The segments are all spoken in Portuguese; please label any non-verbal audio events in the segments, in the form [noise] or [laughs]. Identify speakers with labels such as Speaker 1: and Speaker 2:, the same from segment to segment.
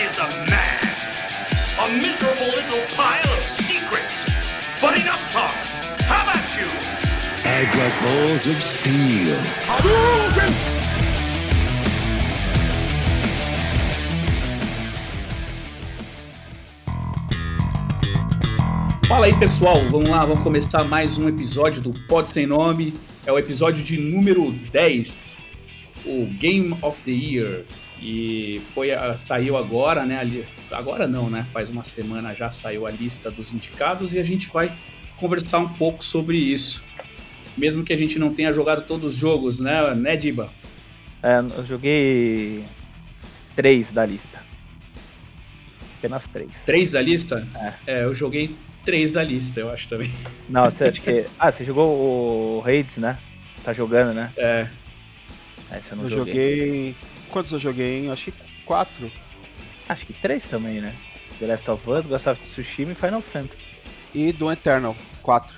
Speaker 1: Is a man? A miserable little pile of secrets. But enough talk. How about you?
Speaker 2: I've got balls of steel.
Speaker 3: Fala aí pessoal, vamos lá, vamos começar mais um episódio do Pod Sem Nome. É o episódio de número 10, o Game of the Year. E foi, saiu agora, né? ali- Agora não, né? Faz uma semana já saiu a lista dos indicados e a gente vai conversar um pouco sobre isso. Mesmo que a gente não tenha jogado todos os jogos, né, né Diba?
Speaker 4: É, eu joguei três da lista. Apenas três.
Speaker 3: Três da lista? É, eu joguei três da lista, eu acho também. [laughs]
Speaker 4: Não, você acha que. Ah, você jogou o Raids, né? Tá jogando, né?
Speaker 3: É,
Speaker 4: Esse eu não
Speaker 5: Eu
Speaker 4: joguei.
Speaker 5: joguei. Quantos eu joguei, hein? Acho que quatro.
Speaker 4: Acho que três também, né? The Last of Us, Ghost of Tsushima e Final Fantasy.
Speaker 5: E do Eternal, quatro.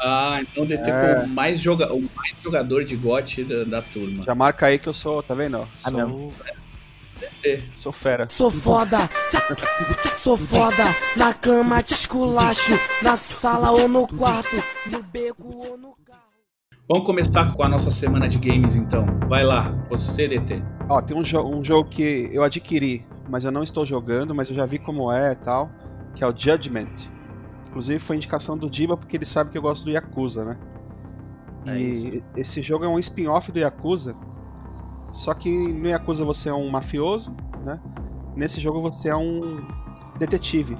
Speaker 3: Ah, então o DT
Speaker 5: É.
Speaker 3: foi o mais, joga o mais jogador de GOT da, da turma.
Speaker 5: Já marca aí que eu sou, tá vendo?
Speaker 4: Ah,
Speaker 5: Sou,
Speaker 4: não.
Speaker 3: DT.
Speaker 5: sou fera.
Speaker 6: Sou foda, sou foda, na cama te esculacho, na sala ou no quarto, no beco ou no carro.
Speaker 3: Vamos começar com a nossa semana de games então. Vai lá, você DT.
Speaker 5: Ó, tem um, jo- um jogo que eu adquiri, mas eu não estou jogando, mas eu já vi como é e tal, que é o Judgment. Inclusive foi indicação do Diba porque ele sabe que eu gosto do Yakuza, né?
Speaker 4: É
Speaker 5: E esse jogo é um spin-off do Yakuza. Só que no Yakuza você é um mafioso, né? Nesse jogo você é um detetive.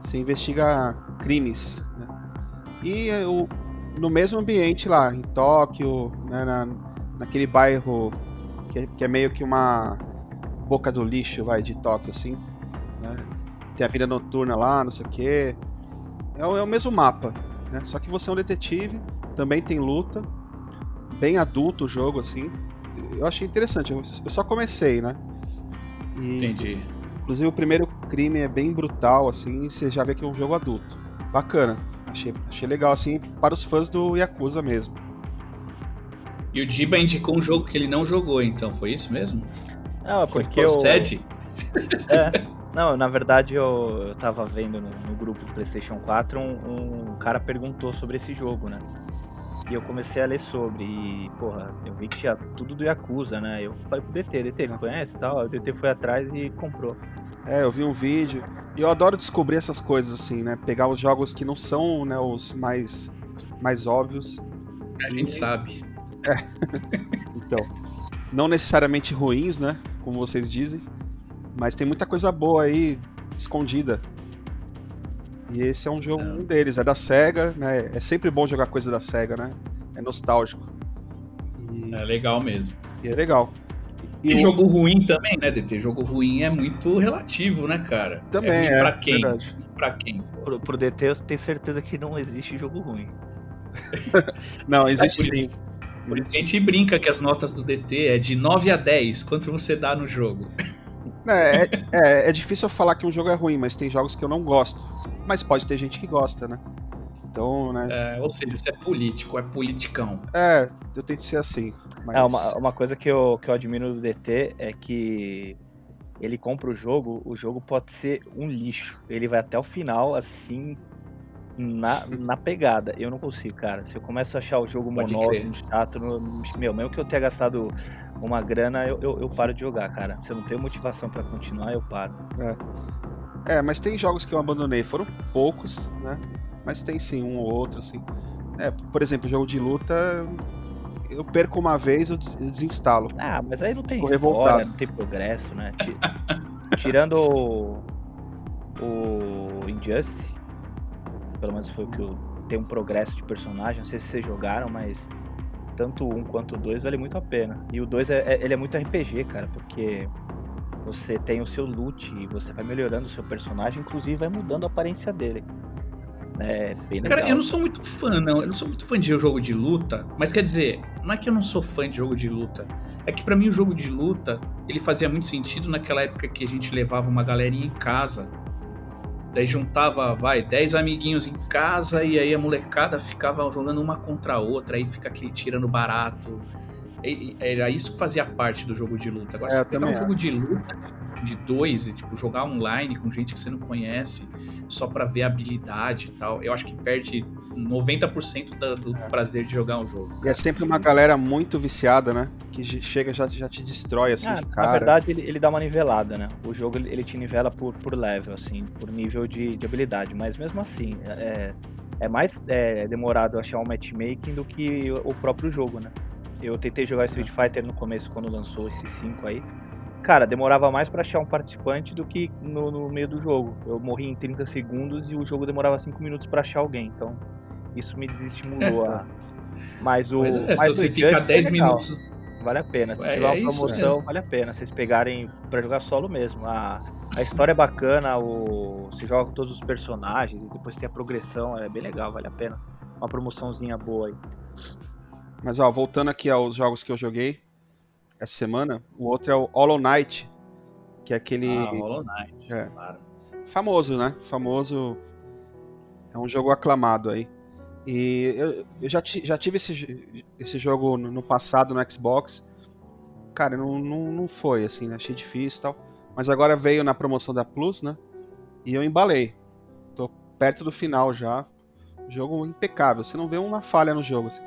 Speaker 5: Você investiga crimes, né? E o- no mesmo ambiente lá, em Tóquio, né, na, naquele bairro que é, que é meio que uma boca do lixo, vai, de Tóquio, assim. né? Tem a vida noturna lá, não sei o quê. É, o- é o mesmo mapa, né? Só que você é um detetive, também tem luta, bem adulto o jogo, assim. Eu achei interessante, eu, eu só comecei, né? E,
Speaker 3: Entendi.
Speaker 5: Inclusive o primeiro crime é bem brutal, assim, e você já vê que é um jogo adulto. Bacana. Achei, achei legal, assim, para os fãs do Yakuza mesmo.
Speaker 3: E o Diba indicou um jogo que ele não jogou, então foi isso mesmo?
Speaker 4: Não,
Speaker 3: Foi
Speaker 4: porque eu.
Speaker 3: Procede? [laughs]
Speaker 4: É. Não, na verdade eu, eu tava vendo no, no grupo do PlayStation 4 um, um cara perguntou sobre esse jogo, né? E eu comecei a ler sobre. E, porra, eu vi que tinha tudo do Yakuza, né? Eu falei pro DT, DT,
Speaker 5: É.
Speaker 4: conhece e tal? O DT foi atrás e comprou.
Speaker 5: É, eu vi um vídeo. E eu adoro descobrir essas coisas, assim, né? Pegar os jogos que não são né, os mais, mais óbvios.
Speaker 3: A gente sabe. [laughs]
Speaker 5: Então, não necessariamente ruins, né? Como vocês dizem. Mas tem muita coisa boa aí escondida. E esse é um jogo
Speaker 3: É.
Speaker 5: um deles. É da SEGA, né? É sempre bom jogar coisa da SEGA, né? É nostálgico. E
Speaker 3: É legal mesmo.
Speaker 5: e é legal.
Speaker 3: E, jogo ruim também, né, DT? Jogo ruim é muito relativo, né, cara?
Speaker 5: Também
Speaker 3: é. ruim
Speaker 5: é,
Speaker 3: Pra quem?
Speaker 5: verdade.
Speaker 3: Pra quem?
Speaker 4: Pro, pro DT eu tenho certeza que não existe jogo ruim. [laughs]
Speaker 5: Não, existe sim.
Speaker 3: por isso que a gente brinca que as notas do DT é de 9 a 10. Quanto você dá no jogo?
Speaker 5: É, é, é, é difícil eu falar que um jogo é ruim, mas tem jogos que eu não gosto. Mas pode ter gente que gosta, né? Então, né?
Speaker 3: É, ou seja, isso é político, é politicão.
Speaker 5: É, eu tento ser assim. Mas...
Speaker 4: É, uma, uma coisa que eu, que eu admiro do DT é que ele compra o jogo, o jogo pode ser um lixo. Ele vai até o final, assim, na, na pegada. Eu não consigo, cara. Se eu começo a achar o jogo
Speaker 3: Pode
Speaker 4: monótono, chato, no- meu, mesmo que eu tenha gastado uma grana, eu, eu, eu paro de jogar, cara. Se eu não tenho motivação pra continuar, eu paro.
Speaker 5: É, mas tem jogos que eu abandonei, foram poucos, né? Mas tem sim um ou outro, assim. É, por exemplo, jogo de luta, eu perco uma vez, eu des- eu desinstalo.
Speaker 4: Ah, mas aí não tem
Speaker 5: Fico
Speaker 4: história,
Speaker 5: revoltado.
Speaker 4: não tem progresso, né? Ti- Tirando o, o Injustice, pelo menos foi o que eu tem um progresso de personagem, não sei se vocês jogaram, mas tanto o um quanto o dois vale muito a pena. E o dois é, é- ele é muito RPG, cara, porque você tem o seu loot e você vai melhorando o seu personagem, inclusive vai mudando a aparência dele. É bem
Speaker 3: Cara,
Speaker 4: legal.
Speaker 3: eu não sou muito fã, não. Eu não sou muito fã de jogo de luta. Mas quer dizer, não é que eu não sou fã de jogo de luta. É que pra mim o jogo de luta, ele fazia muito sentido naquela época que a gente levava uma galerinha em casa. Daí juntava, vai, 10 amiguinhos em casa e aí a molecada ficava jogando uma contra a outra, aí fica aquele tirando barato. E- Era isso que fazia parte do jogo de luta. Agora,
Speaker 5: É,
Speaker 3: se
Speaker 5: eu
Speaker 3: pegar um jogo de luta, de dois e tipo jogar online com gente que você não conhece só pra ver a habilidade e tal, eu acho que perde 90% da- do prazer de jogar um jogo.
Speaker 5: E é sempre uma galera muito viciada, né? Que chega já, já te destrói assim
Speaker 4: Ah,
Speaker 5: de
Speaker 4: na
Speaker 5: cara.
Speaker 4: verdade, ele, ele dá uma nivelada, né? O jogo ele, ele te nivela por, por level, assim, por nível de, de habilidade. Mas mesmo assim, é, é mais é, demorado achar um matchmaking do que o, o próprio jogo, né? Eu tentei jogar Street Fighter no começo, quando lançou esses 5 aí. Cara, demorava mais pra achar um participante do que no, no meio do jogo. Eu morri em 30 segundos e o jogo demorava 5 minutos pra achar alguém. Então, isso me desestimulou a. [laughs] Mas o.
Speaker 3: Mas é, se
Speaker 4: mas o
Speaker 3: você ficar
Speaker 4: Injustice é
Speaker 3: 10
Speaker 4: legal.
Speaker 3: minutos.
Speaker 4: Vale a pena. Se
Speaker 3: É,
Speaker 4: tiver uma
Speaker 3: é isso,
Speaker 4: promoção, vale a pena. Vocês pegarem pra jogar solo mesmo. A, a história é bacana, o, você joga com todos os personagens e depois tem a progressão, é bem legal, vale a pena. Uma promoçãozinha boa aí.
Speaker 5: Mas ó, voltando aqui aos jogos que eu joguei essa semana, o outro é o Hollow Knight, que é aquele
Speaker 3: Ah, Hollow Knight,
Speaker 5: É.
Speaker 3: claro.
Speaker 5: famoso, né? Famoso. É um jogo aclamado aí. E eu, eu já, já tive esse, esse jogo no, no passado no Xbox. Cara, não, não, não foi assim, né? Achei difícil e tal. Mas agora veio na promoção da Plus, né? E eu embalei. Tô perto do final já. Jogo impecável. Você não vê uma falha no jogo. Assim.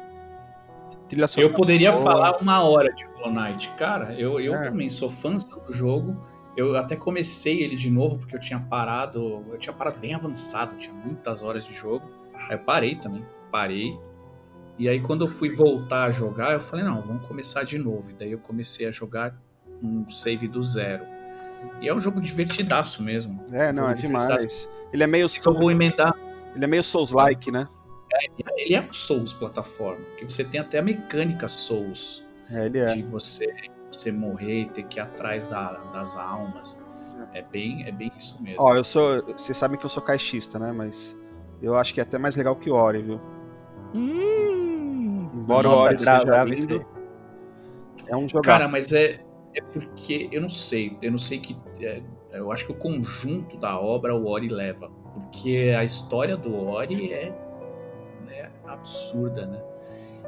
Speaker 5: Trilha sonora
Speaker 3: Eu poderia
Speaker 5: boa.
Speaker 3: falar uma hora de Hollow Knight. Cara, eu, eu
Speaker 5: É.
Speaker 3: também sou fãzão do jogo. Eu até comecei ele de novo porque eu tinha parado. Eu tinha parado bem avançado, tinha muitas horas de jogo. Aí eu parei também. Parei. E aí quando eu fui voltar a jogar, eu falei, não, vamos começar de novo. E daí eu comecei a jogar um save do zero. E é um jogo divertidaço mesmo.
Speaker 5: É, não, é demais. Ele é meio
Speaker 3: eu vou emendar.
Speaker 5: Ele é meio Souls-like, né?
Speaker 3: Ele é um Souls plataforma, que você tem até a mecânica Souls.
Speaker 5: É, ele é.
Speaker 3: de você você morrer e ter que ir atrás da- das almas. É bem, é bem isso mesmo.
Speaker 5: Ó, eu sou. Vocês sabem que eu sou caixista, né? Mas eu acho que é até mais legal que o Ori, viu?
Speaker 4: Hum,
Speaker 5: Embora o Ori seja
Speaker 4: grave
Speaker 5: lindo, é um jogar.
Speaker 3: Cara, mas é, é porque eu não sei. Eu não sei que. é, eu acho que o conjunto da obra o Ori leva. Porque a história do Ori é, é absurda, né?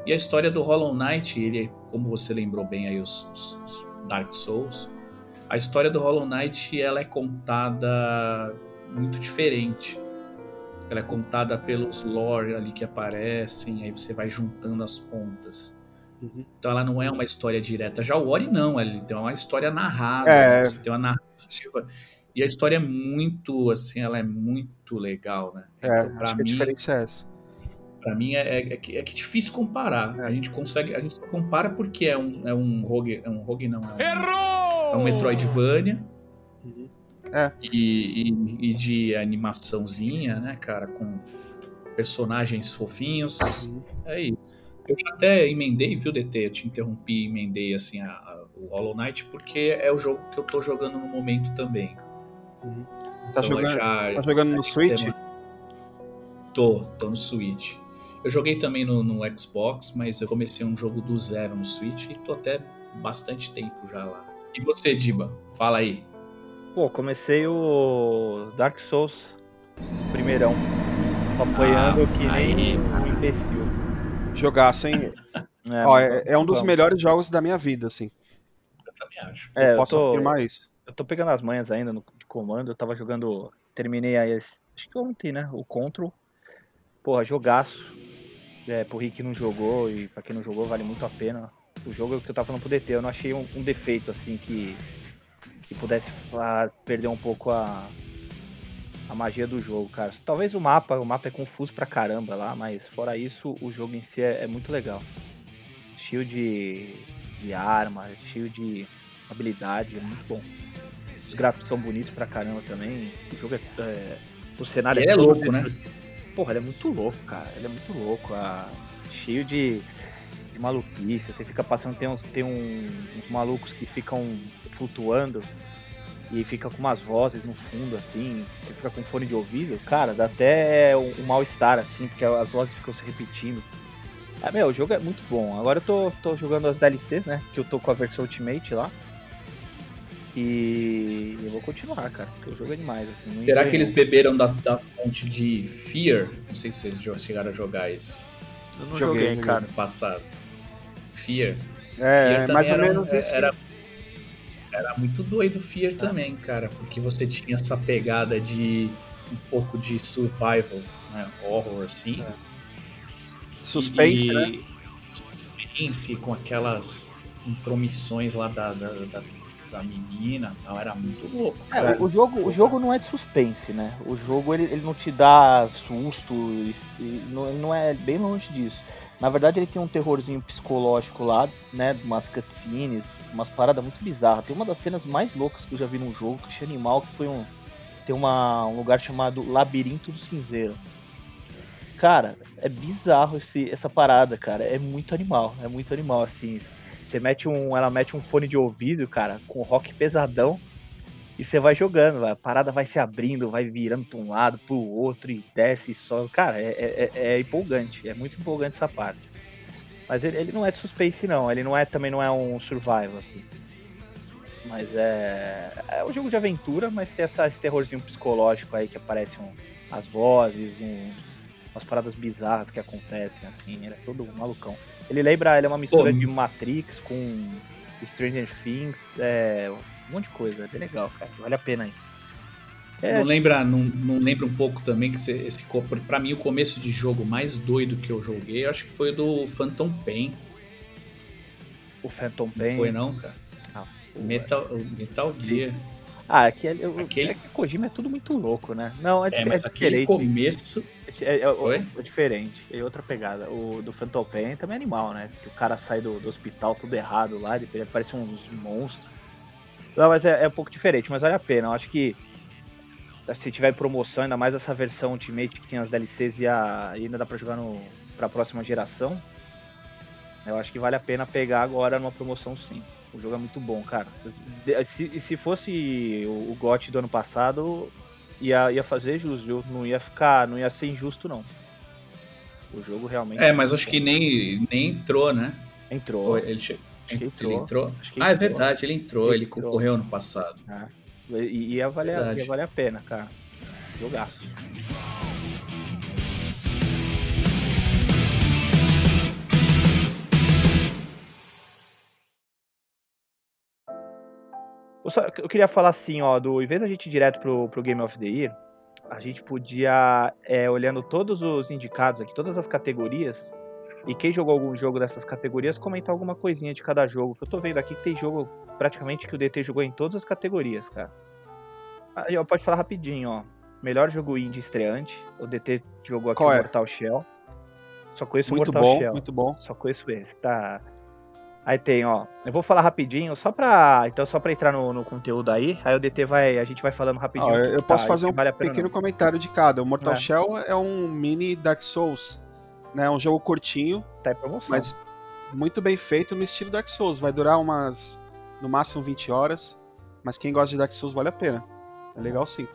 Speaker 3: E a história do Hollow Knight, ele, como você lembrou bem aí os, os- os Dark Souls, a história do Hollow Knight ela é contada muito diferente. Ela é contada pelos lore ali que aparecem, aí você vai juntando as pontas.
Speaker 5: Uhum.
Speaker 3: Então ela não é uma história direta. Já o Ori não, ele tem uma história narrada,
Speaker 5: É.
Speaker 3: né? você tem uma narrativa. E a história é muito, assim, ela é muito legal, né?
Speaker 5: É,
Speaker 3: Então,
Speaker 5: acho que a
Speaker 3: mim,
Speaker 5: diferença é essa.
Speaker 3: Pra mim é, é, é que, é que difícil comparar.
Speaker 5: É.
Speaker 3: A gente consegue, a gente só compara porque é um, é um rogue, é um rogue não, é um, é um Metroidvania
Speaker 5: Uhum.
Speaker 3: e, e, e de animaçãozinha, né, cara, com personagens fofinhos.
Speaker 5: Uhum.
Speaker 3: É isso. Eu já até emendei, viu, DT? Eu te interrompi e emendei assim a- a- o Hollow Knight porque é o jogo que eu tô jogando no momento também.
Speaker 5: Tá
Speaker 3: Então,
Speaker 5: jogando,
Speaker 3: já-
Speaker 5: tá jogando no Switch?
Speaker 3: Tô, tô no Switch. Eu joguei também no, no Xbox, mas eu comecei um jogo do zero no Switch e tô até bastante tempo já lá. E você, Diba? Fala aí.
Speaker 4: Pô, comecei o Dark Souls primeirão. Tô apanhando
Speaker 3: Ah,
Speaker 4: que
Speaker 3: aí.
Speaker 4: nem um imbecil.
Speaker 5: Jogaço, hein? [laughs]
Speaker 4: É,
Speaker 5: Ó, é, é um dos melhores jogos da minha vida, assim.
Speaker 3: Eu também acho.
Speaker 4: É,
Speaker 5: eu
Speaker 4: eu
Speaker 5: posso
Speaker 4: tô,
Speaker 5: afirmar isso.
Speaker 4: eu tô pegando as manhas ainda no de comando. Eu tava jogando. Terminei aí, acho que ontem, né? O Control. Porra, jogaço. É, pro Rick que não jogou e pra quem não jogou, vale muito a pena. O jogo que eu tava falando pro DT, eu não achei um, um defeito assim que, que pudesse ah, perder um pouco a, a magia do jogo, cara. Talvez o mapa, o mapa é confuso pra caramba lá, mas fora isso, o jogo em si é, é muito legal. Cheio de, de arma, cheio de habilidade, é muito bom. Os gráficos são bonitos pra caramba também. O jogo é. é- o cenário
Speaker 3: é
Speaker 4: todo
Speaker 3: louco, né?
Speaker 4: Porra, ele é muito louco, cara. Ele é muito louco. ah, cheio de, de maluquice. Você fica passando, tem, uns, tem um- uns malucos que ficam flutuando e fica com umas vozes no fundo, assim. Você fica com fone de ouvido. Cara, dá até um, um mal-estar, assim, porque as vozes ficam se repetindo. Ah, meu, o jogo é muito bom. Agora eu tô, tô jogando as DLCs, né? Que eu tô com a versão Ultimate lá. E eu vou continuar, cara, porque o jogo é demais, assim.
Speaker 3: Será que eles beberam da, da fonte de Fear? Não sei se vocês chegaram a jogar esse
Speaker 4: Eu não
Speaker 5: Joguei,
Speaker 4: joguei, cara.
Speaker 3: no passado. Fear.
Speaker 5: É,
Speaker 3: Fear
Speaker 5: mais ou
Speaker 3: também era
Speaker 5: menos isso.
Speaker 3: Era, Era muito doido o Fear também, cara, porque você tinha essa pegada de um pouco de survival, né? Horror, assim.
Speaker 5: Suspense,
Speaker 3: e...
Speaker 5: né?
Speaker 3: Suspense com aquelas intromissões lá da, da, da, da menina tal. Era muito louco.
Speaker 4: É, o, jogo, o jogo não é de suspense, né? O jogo ele, ele não te dá susto, e, e não, não é bem longe disso. Na verdade, ele tem um terrorzinho psicológico lá, né? Umas cutscenes, umas paradas muito bizarras. Tem uma das cenas mais loucas que eu já vi num jogo, que achei animal, que foi um. Tem uma, um lugar chamado Labirinto do Cinzeiro. Cara, é bizarro esse, essa parada, cara. É muito animal, é muito animal, assim. Você mete um. Ela mete um fone de ouvido, cara, com rock pesadão. E você vai jogando, a parada vai se abrindo, vai virando pra um lado, pro outro, e desce e. Cara, é, é, é empolgante, é muito empolgante essa parte. Mas ele, ele não é de suspense, não. Ele não é também não é um survival, assim. Mas é. É um jogo de aventura, mas tem essa, esse terrorzinho psicológico aí que aparecem um, as vozes, um, umas paradas bizarras que acontecem, assim. Ele é todo malucão. Ele lembra, ele é uma mistura
Speaker 3: Pô,
Speaker 4: de Matrix com Stranger Things, é, um monte de coisa. É bem legal, cara. Vale a pena aí. É,
Speaker 3: Não lembra, não, não lembra um pouco também que esse, esse pra mim o começo de jogo mais doido que eu joguei, eu acho que foi o do Phantom Pain.
Speaker 4: o Phantom
Speaker 3: Não
Speaker 4: Pain.
Speaker 3: foi não, cara?
Speaker 4: Ah,
Speaker 3: Metal, Metal Gear.
Speaker 4: Ah, aqui é, eu-
Speaker 3: Aquele-
Speaker 4: é que Kojima é tudo muito louco, né? Não, é,
Speaker 3: É,
Speaker 4: é
Speaker 3: mas aquele
Speaker 4: diferente.
Speaker 3: começo.
Speaker 4: É, é- é diferente, é outra pegada. O do Phantom Pain também é animal, né? Que o cara sai do, do hospital tudo errado lá, depois aparece uns monstros. Não, mas é, é um pouco diferente, mas vale a pena. Eu acho que se tiver promoção, ainda mais essa versão Ultimate que tem as DLCs e, a, e ainda dá pra jogar no, pra próxima geração, eu acho que vale a pena pegar agora numa promoção sim. O jogo é muito bom, cara. De- Se, se fosse o, o GOT do ano passado, ia, ia fazer jus, viu? Não ia ficar, não ia ser injusto, não. O jogo realmente.
Speaker 3: É, mas acho que nem, nem entrou, né?
Speaker 4: entrou.
Speaker 3: Ou ele, che-
Speaker 4: Acho que
Speaker 3: ele
Speaker 4: entrou.
Speaker 3: entrou.
Speaker 4: Acho que
Speaker 3: Ah, é
Speaker 4: entrou.
Speaker 3: verdade, ele entrou, ele
Speaker 4: Entrou.
Speaker 3: concorreu no passado.
Speaker 4: né? E ia valer, ia valer a pena, cara. Jogaço. Eu, só, eu queria falar assim, ó, do, em vez da gente ir direto pro, pro Game of the Year, a gente podia, é, olhando todos os indicados aqui, todas as categorias, e quem jogou algum jogo dessas categorias, comentar alguma coisinha de cada jogo. Que eu tô vendo aqui que tem jogo praticamente que o DT jogou em todas as categorias, cara. Aí, ó, pode falar rapidinho, ó. Melhor jogo indie estreante. O DT jogou aqui
Speaker 5: Qual
Speaker 4: o
Speaker 5: é?
Speaker 4: Mortal Shell. Só conheço o
Speaker 5: Muito
Speaker 4: Mortal
Speaker 5: bom,
Speaker 4: Shell.
Speaker 5: muito bom.
Speaker 4: Só conheço esse, tá? Aí tem, ó. Eu vou falar rapidinho, só pra. Então, só pra entrar no, no conteúdo aí. Aí o DT vai. A gente vai falando rapidinho. Que
Speaker 5: eu, posso
Speaker 4: tá,
Speaker 5: fazer um
Speaker 4: vale
Speaker 5: pequeno comentário de cada. O Mortal
Speaker 4: É.
Speaker 5: Shell é um mini Dark Souls, né? Um jogo curtinho,
Speaker 4: Tá em promoção.
Speaker 5: mas muito bem feito no estilo Dark Souls. Vai durar umas, no máximo 20 horas, mas quem gosta de Dark Souls vale a pena. É legal sim.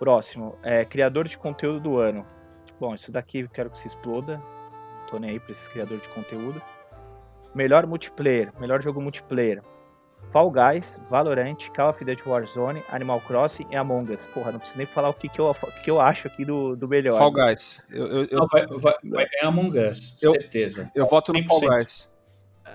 Speaker 4: Próximo, é criador de conteúdo do ano. Bom, isso daqui eu quero que se exploda. Tô nem aí pra esses criadores de conteúdo. Melhor multiplayer, melhor jogo multiplayer. Fall Guys, Valorant, Call of Duty Warzone, Animal Crossing e Among Us. Porra, não preciso nem falar o que, que, eu, o que eu acho aqui do, do melhor.
Speaker 5: Fall Guys. Eu, eu, eu,
Speaker 3: Não, vai, vai, vai ganhar Among Us,
Speaker 5: Eu-
Speaker 3: certeza.
Speaker 5: eu voto no Fall
Speaker 3: 100%.
Speaker 5: Guys.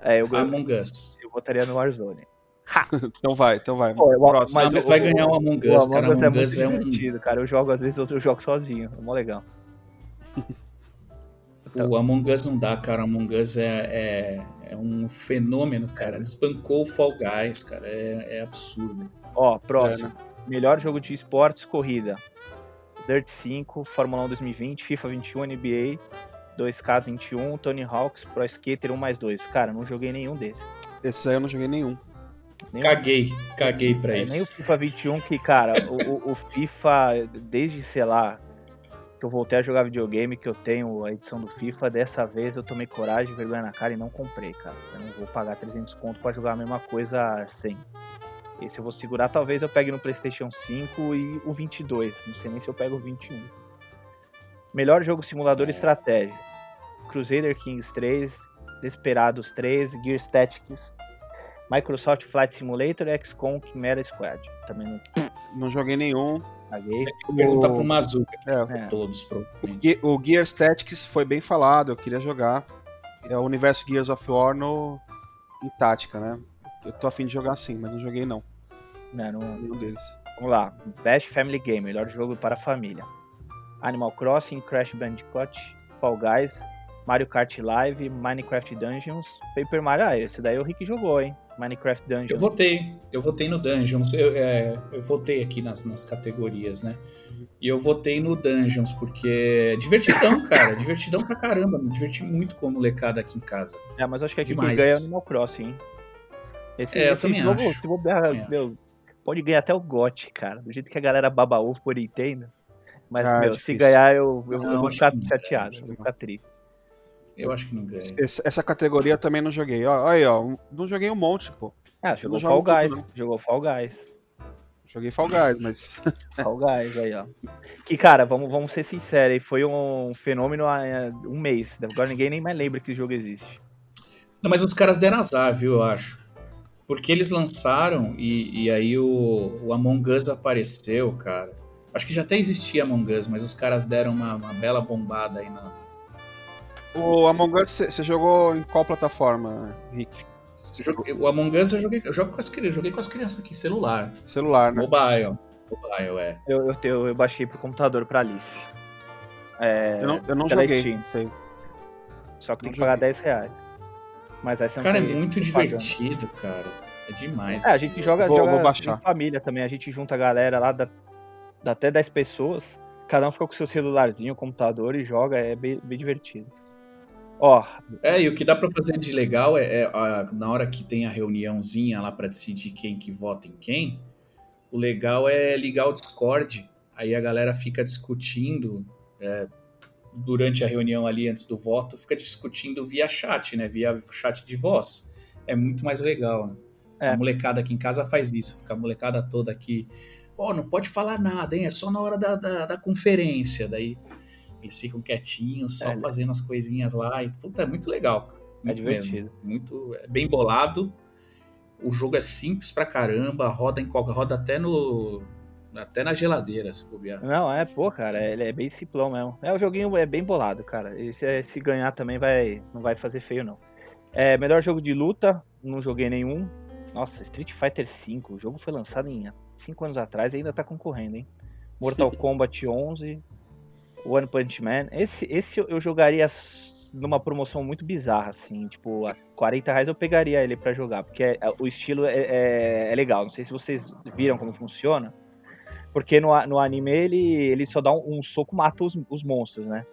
Speaker 4: É, eu,
Speaker 3: Among Us.
Speaker 4: eu votaria no Warzone. [laughs]
Speaker 5: Então vai, então vai.
Speaker 4: Pô, eu-
Speaker 5: Próximo.
Speaker 3: Mas,
Speaker 4: Mas
Speaker 3: mas
Speaker 4: o-
Speaker 3: vai ganhar o Among
Speaker 4: O
Speaker 3: Us,
Speaker 4: Among
Speaker 3: cara.
Speaker 4: Us é
Speaker 3: Among
Speaker 4: muito
Speaker 3: Us é um.
Speaker 4: divertido, cara. Eu jogo, às vezes, eu jogo sozinho. É mó legal. [laughs]
Speaker 3: O Among Us não dá, cara. O Among Us é, é, é um fenômeno, cara. Desbancou o Fall Guys, cara. É, é absurdo.
Speaker 4: Ó,
Speaker 5: É,
Speaker 4: próximo.
Speaker 5: né?
Speaker 4: Melhor jogo de esportes, corrida. Dirt 5, Fórmula 1 2020, FIFA 21, NBA, 2K21, Tony Hawk's, Pro Skater 1 mais 2. Cara, não joguei nenhum desses.
Speaker 5: Esse aí eu não joguei nenhum.
Speaker 4: Nem o-
Speaker 3: Caguei, caguei pra
Speaker 4: é,
Speaker 3: isso.
Speaker 4: nem o FIFA 21, que, cara, o- o FIFA, desde, sei lá, que eu voltei a jogar videogame, que eu tenho a edição do FIFA, dessa vez eu tomei coragem, vergonha na cara e não comprei, cara. Eu não vou pagar 300 conto pra jogar a mesma coisa sem. Esse eu vou segurar, talvez eu pegue no PlayStation 5 e o 22. Não sei nem se eu pego o 21. Melhor jogo simulador e estratégia: Crusader Kings 3, Desperados 3, Gear Tactics, Microsoft Flight Simulator XCOM Chimera Squad. Também não
Speaker 5: Não joguei nenhum.
Speaker 4: Paguei. O-
Speaker 3: pro Mazuca.
Speaker 5: É,
Speaker 4: É.
Speaker 3: Todos,
Speaker 5: O,
Speaker 3: provavelmente.
Speaker 5: Ge- o Gears Tactics foi bem falado, eu queria jogar. É o universo Gears of War no, em tática, né? eu tô afim de jogar sim, mas não joguei não,
Speaker 4: Não, não-
Speaker 5: nenhum deles.
Speaker 4: Vamos lá. Best Family Game, melhor jogo para a família. Animal Crossing, Crash Bandicoot, Fall Guys, Mario Kart Live, Minecraft Dungeons, Paper Mario. Ah, esse daí o Rick jogou, hein? Minecraft
Speaker 3: Eu
Speaker 4: Dungeons.
Speaker 3: votei, eu votei no Dungeons, eu, é, eu votei aqui nas, nas categorias, né? E eu votei no Dungeons, porque é divertidão, [laughs] cara, divertidão pra caramba, me diverti muito com a molecada aqui em casa.
Speaker 4: É, mas acho que aqui quem
Speaker 3: Demais.
Speaker 4: ganha é o Animal Crossing, hein? Esse,
Speaker 3: É, eu
Speaker 4: esse
Speaker 3: também
Speaker 4: jogo,
Speaker 3: acho.
Speaker 4: se bobear,
Speaker 3: Também
Speaker 4: meu, pode ganhar até o GOT, cara. Do jeito que a galera baba ovo por Nintendo. Mas,
Speaker 5: Ah, é
Speaker 4: meu, se ganhar, eu, eu,
Speaker 3: Não,
Speaker 4: eu vou
Speaker 3: acho
Speaker 4: ficar chateado,
Speaker 3: acho
Speaker 4: eu vou ficar triste.
Speaker 3: Eu acho que não ganha.
Speaker 5: Esse- essa categoria eu também não joguei. Ó, aí, ó, não joguei um monte, pô.
Speaker 4: Ah, jogou Fall
Speaker 5: tudo,
Speaker 4: Guys,
Speaker 5: não.
Speaker 4: jogou Fall Guys.
Speaker 5: Joguei Fall Guys, mas [laughs]
Speaker 4: Fall Guys aí, ó. Que, cara, vamos, vamos ser sinceros, aí foi um fenômeno há é, um mês. Agora ninguém nem mais lembra que o jogo existe.
Speaker 3: Não, mas os caras deram azar, viu, eu acho. Porque eles lançaram e, e aí o, o Among Us apareceu, cara. Acho que já até existia Among Us, mas os caras deram uma, uma bela bombada aí na,
Speaker 5: o Among Us você jogou em qual plataforma, Rick?
Speaker 3: Joguei- O Among Us eu joguei, eu jogo com as crianças, joguei com as crianças aqui, celular.
Speaker 5: Celular, né?
Speaker 3: Mobile. Mobile, é.
Speaker 4: Eu, eu, eu, eu baixei pro computador pra Alice. É,
Speaker 5: Eu não, eu não joguei.
Speaker 4: Steam.
Speaker 5: isso aí.
Speaker 4: Só que tem
Speaker 5: não
Speaker 4: que pagar
Speaker 5: joguei.
Speaker 4: 10 reais. Mas aí você não
Speaker 3: Cara, é
Speaker 4: tem-
Speaker 3: muito
Speaker 4: tem pagando.
Speaker 3: divertido, cara. É demais.
Speaker 4: É, a gente joga,
Speaker 5: Vou-
Speaker 4: joga
Speaker 5: vou baixar.
Speaker 4: em família também. A gente junta a galera lá, dá, dá até 10 pessoas. Cada um fica com seu celularzinho, computador e joga. É bem, bem divertido. Ó,
Speaker 3: É, e o que dá pra fazer de legal é, é, a- na hora que tem a reuniãozinha lá pra decidir quem que vota em quem, o legal é ligar o Discord, aí a galera fica discutindo é, durante a reunião ali antes do voto, fica discutindo via chat, né? Via chat de voz. É muito mais legal, né?
Speaker 4: É.
Speaker 3: A molecada aqui em casa faz isso, fica a molecada toda aqui. Ó, não pode falar nada, hein? É só na hora da, da, da conferência. Daí eles ficam quietinhos, só
Speaker 4: É, né?
Speaker 3: fazendo as coisinhas lá. E, puta, é muito legal, cara. Muito
Speaker 4: divertido.
Speaker 3: mesmo. Muito é bem bolado. O jogo é simples pra caramba, roda em qualquer. roda até no. Até na geladeira, se bobear.
Speaker 4: Não, é, pô, cara, ele é bem simplão mesmo. É, o joguinho é bem bolado, cara. E se, se ganhar também vai, não vai fazer feio, não. É, melhor jogo de luta, não joguei nenhum. Nossa, Street Fighter V, o jogo foi lançado em 5 anos atrás e ainda tá concorrendo, hein? Mortal [laughs] Kombat 11, One Punch Man. Esse, esse eu- jogaria numa promoção muito bizarra, assim, tipo, a 40 reais eu pegaria ele pra jogar, porque é- o estilo é, é- é legal. Não sei se vocês viram como funciona. Porque no, no anime ele, ele só dá um, um soco mata os, os monstros, né?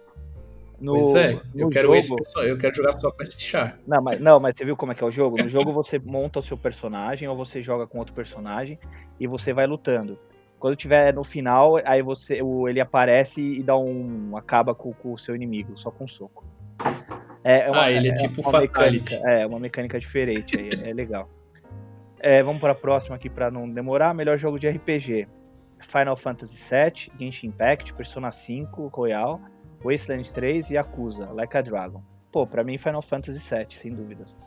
Speaker 4: No,
Speaker 3: pois é, eu quero
Speaker 4: jogo,
Speaker 3: esse pessoal, eu quero jogar só com esse char.
Speaker 4: Não mas, não, mas você viu como é que é o jogo? No jogo você monta o seu personagem ou você joga com outro personagem e você vai lutando. Quando tiver no final, aí você o, ele aparece e dá um. acaba com, com o seu inimigo, só com um soco. É, é
Speaker 3: Ah, ele é tipo Fatality.
Speaker 4: mecânica, é, uma mecânica diferente aí, é legal. É, vamos para a próxima aqui para não demorar. Melhor jogo de RPG: Final Fantasy VII, Genshin Impact, Persona 5, Royal, Wasteland 3 e Yakuza, Like a Dragon. Pô, pra mim Final Fantasy VII, sem dúvidas.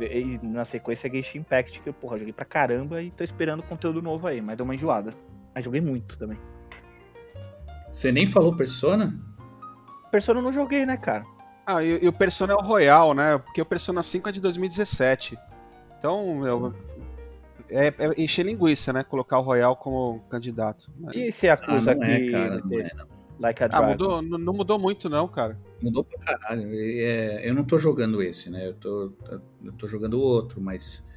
Speaker 4: E na sequência Genshin Impact, que eu, porra, joguei pra caramba e tô esperando conteúdo novo aí, mas deu uma enjoada. Mas joguei muito também.
Speaker 3: Você nem falou Persona?
Speaker 4: Persona eu não joguei, né, cara?
Speaker 5: Ah, e, e o Persona é o Royal, né? Porque o Persona 5 é de 2017. Então, meu, é, é encher linguiça, né? Colocar o Royal como candidato. Mas-
Speaker 4: E esse
Speaker 3: Ah,
Speaker 4: Yakuza
Speaker 3: não
Speaker 4: aqui,
Speaker 3: é, cara, não é, não.
Speaker 4: Like a
Speaker 5: Ah,
Speaker 4: Dragon?
Speaker 5: mudou, não, não mudou muito não, cara.
Speaker 3: Mudou pra caralho. É, eu não tô jogando esse, né? Eu tô, eu tô jogando outro, mas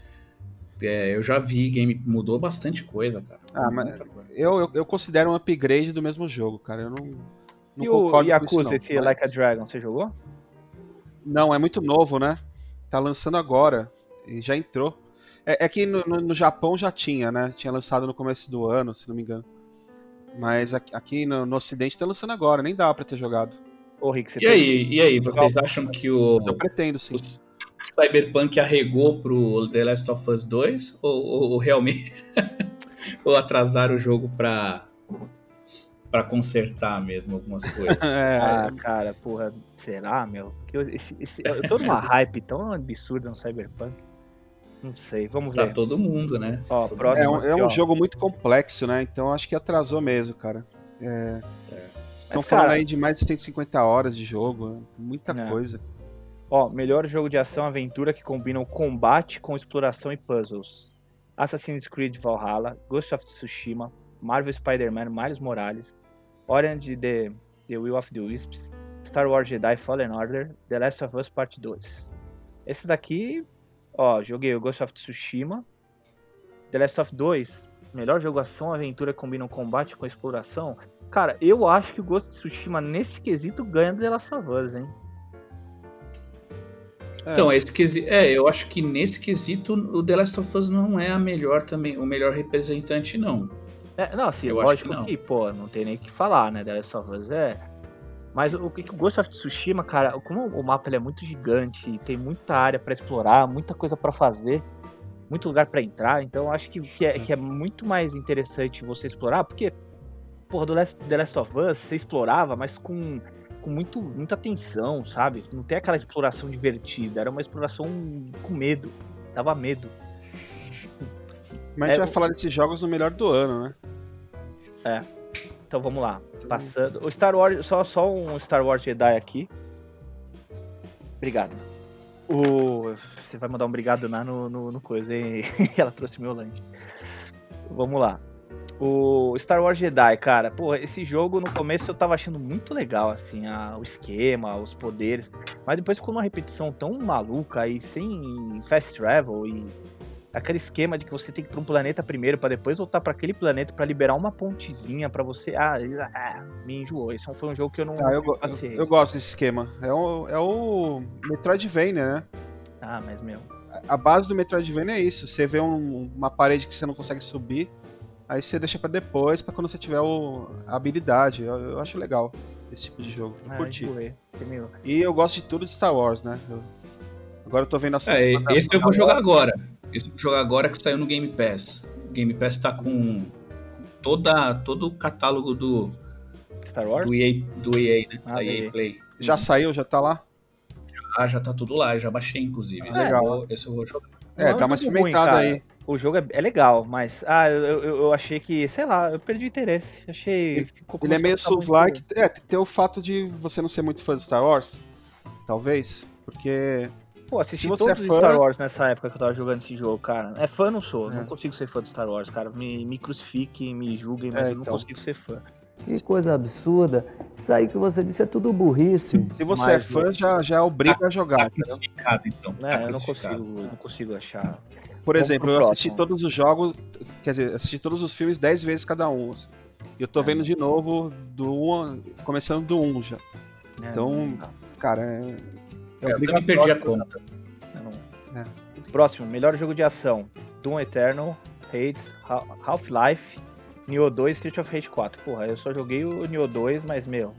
Speaker 3: é, eu já vi game, mudou bastante coisa, cara.
Speaker 5: Ah, mas-
Speaker 3: coisa.
Speaker 5: Eu, eu, eu considero um upgrade do mesmo jogo, cara. Eu não, não
Speaker 4: e o
Speaker 5: concordo com isso,
Speaker 4: Yakuza,
Speaker 5: não.
Speaker 4: esse
Speaker 5: Mas-
Speaker 4: Like a Dragon, você jogou?
Speaker 5: Não, é muito novo, né? Tá lançando agora. E já entrou. É, é que no, no- no Japão já tinha, né? Tinha lançado no começo do ano, se não me engano. Mas aqui, aqui no, no Ocidente tá lançando agora, nem dá pra ter jogado.
Speaker 4: Ô, Rick, você
Speaker 3: E aí, e aí, vocês acham que o,
Speaker 5: eu pretendo, sim.
Speaker 3: o Cyberpunk arregou pro The Last of Us 2? Ou, ou- ou realmente. [laughs] ou atrasaram o jogo pra. pra consertar mesmo algumas coisas? [laughs]
Speaker 5: É,
Speaker 4: Ah, cara, porra, será, meu? Que eu, esse- esse- eu tô numa [laughs] hype tão absurda no Cyberpunk. Não sei, vamos
Speaker 3: Tá
Speaker 4: ver.
Speaker 3: todo mundo, né?
Speaker 4: Ó,
Speaker 3: todo
Speaker 4: próximo
Speaker 5: é um, é
Speaker 4: aqui,
Speaker 5: um
Speaker 4: ó.
Speaker 5: jogo muito complexo, né? Então acho que atrasou mesmo, cara. Estão falando aí de mais de 150 horas de jogo, é muita
Speaker 4: Não.
Speaker 5: coisa.
Speaker 4: Ó, melhor jogo de ação aventura que combinam combate com exploração e puzzles. Assassin's Creed Valhalla, Ghost of Tsushima, Marvel Spider-Man Miles Morales, Orange the, the Will of the Wisps, Star Wars Jedi Fallen Order, The Last of Us Part 2. Esse daqui, ó, joguei o Ghost of Tsushima, The Last of 2, melhor jogo ação aventura que combinam combate com exploração. Cara, eu acho que o Ghost of Tsushima nesse quesito ganha do The Last of Us, hein?
Speaker 5: É.
Speaker 3: Então, esse quesito. É, eu acho que nesse quesito o The Last of Us não é a melhor também, o melhor representante, não.
Speaker 4: É, não, assim,
Speaker 3: Eu acho
Speaker 4: lógico
Speaker 3: que não.
Speaker 4: que, pô, não tem nem o que falar, né? The Last of Us é. Mas o que o Ghost of Tsushima, cara, como o mapa ele é muito gigante, tem muita área pra explorar, muita coisa pra fazer, muito lugar pra entrar, então eu acho que, que, é, que é muito mais interessante você explorar, porque, porra, do Last, The Last of Us você explorava, mas com, com muito, muita tensão, sabe? Não tem aquela exploração divertida, era uma exploração com medo, dava medo.
Speaker 5: Mas a gente
Speaker 4: É,
Speaker 5: vai falar desses jogos no melhor do ano, né?
Speaker 4: Então vamos lá. Passando. O Star Wars, só, só um Star Wars Jedi aqui. Obrigado. O... Você vai mandar um obrigado lá no, no, no coisa, hein? [laughs] Ela trouxe meu lanche. Vamos lá. O Star Wars Jedi, cara, pô, esse jogo no começo eu tava achando muito legal, assim, a- o esquema, os poderes, mas depois ficou uma repetição tão maluca e sem fast travel e aquele esquema de que você tem que ir pra um planeta primeiro pra depois voltar pra aquele planeta pra liberar uma pontezinha pra você. Ah, ah, me enjoou. Esse foi um jogo que eu não
Speaker 5: Ah, eu, go- eu, eu gosto desse esquema. É o, é o Metroidvania, né?
Speaker 4: Ah, mas meu.
Speaker 5: A base do Metroidvania é isso. Você vê um- uma parede que você não consegue subir, aí você deixa pra depois, pra quando você tiver o- a habilidade. Eu, eu acho legal esse tipo de jogo. Eu
Speaker 4: Ah,
Speaker 5: curti. E eu gosto de tudo de Star Wars, né? Eu- agora eu tô vendo a
Speaker 3: É, esse eu vou jogar agora. Esse eu vou jogar agora que saiu no Game Pass. O Game Pass tá com toda, todo o catálogo do,
Speaker 4: Star Wars?
Speaker 3: do EA, do EA, né?
Speaker 4: Ah,
Speaker 3: da EA. Play.
Speaker 5: Já saiu, já tá lá?
Speaker 3: Ah, já tá tudo lá, já baixei, inclusive.
Speaker 5: Ah,
Speaker 3: Esse, eu
Speaker 5: legal.
Speaker 3: vou, esse eu vou jogar.
Speaker 5: É,
Speaker 4: é
Speaker 5: dá uma
Speaker 4: ruim,
Speaker 5: experimentada
Speaker 4: cara.
Speaker 5: aí.
Speaker 4: O jogo é, é legal, mas. Ah, eu, eu, eu achei que. Sei lá, eu perdi o interesse. Achei.
Speaker 5: Ele-
Speaker 4: ficou-
Speaker 5: Ele é meio Souls-like. É, tem o fato de você não ser muito fã de Star Wars. Talvez. Porque.
Speaker 4: Pô, assisti
Speaker 5: Se você
Speaker 4: todos
Speaker 5: é
Speaker 4: os
Speaker 5: fã-
Speaker 4: Star Wars nessa época que eu tava jogando esse jogo, cara. É fã, não sou.
Speaker 5: É.
Speaker 4: Não consigo ser fã de Star Wars, cara. Me, me crucifiquem, me julguem, mas
Speaker 5: É,
Speaker 4: eu não
Speaker 5: então.
Speaker 4: consigo ser fã.
Speaker 7: Que coisa absurda. Isso aí que você disse é tudo burrice.
Speaker 5: Se você é fã, já, já obriga a jogar.
Speaker 3: Tá então. Tá
Speaker 4: Né? eu não consigo, eu não consigo achar.
Speaker 5: Por exemplo, eu assisti todos os jogos. Quer dizer, assisti todos os filmes 10 vezes cada um. E eu tô
Speaker 4: É.
Speaker 5: vendo de novo do um, começando do 1 já.
Speaker 4: né?
Speaker 5: Então,
Speaker 4: Não,
Speaker 5: Cara, é. É,
Speaker 3: É, eu também
Speaker 5: obrigatório.
Speaker 3: perdi a conta.
Speaker 5: É.
Speaker 4: Próximo, melhor jogo de ação: Doom Eternal, Hades, Ha- Half-Life, Nioh 2 Street of Rage 4. Porra, eu só joguei o Nioh 2, mas, meu,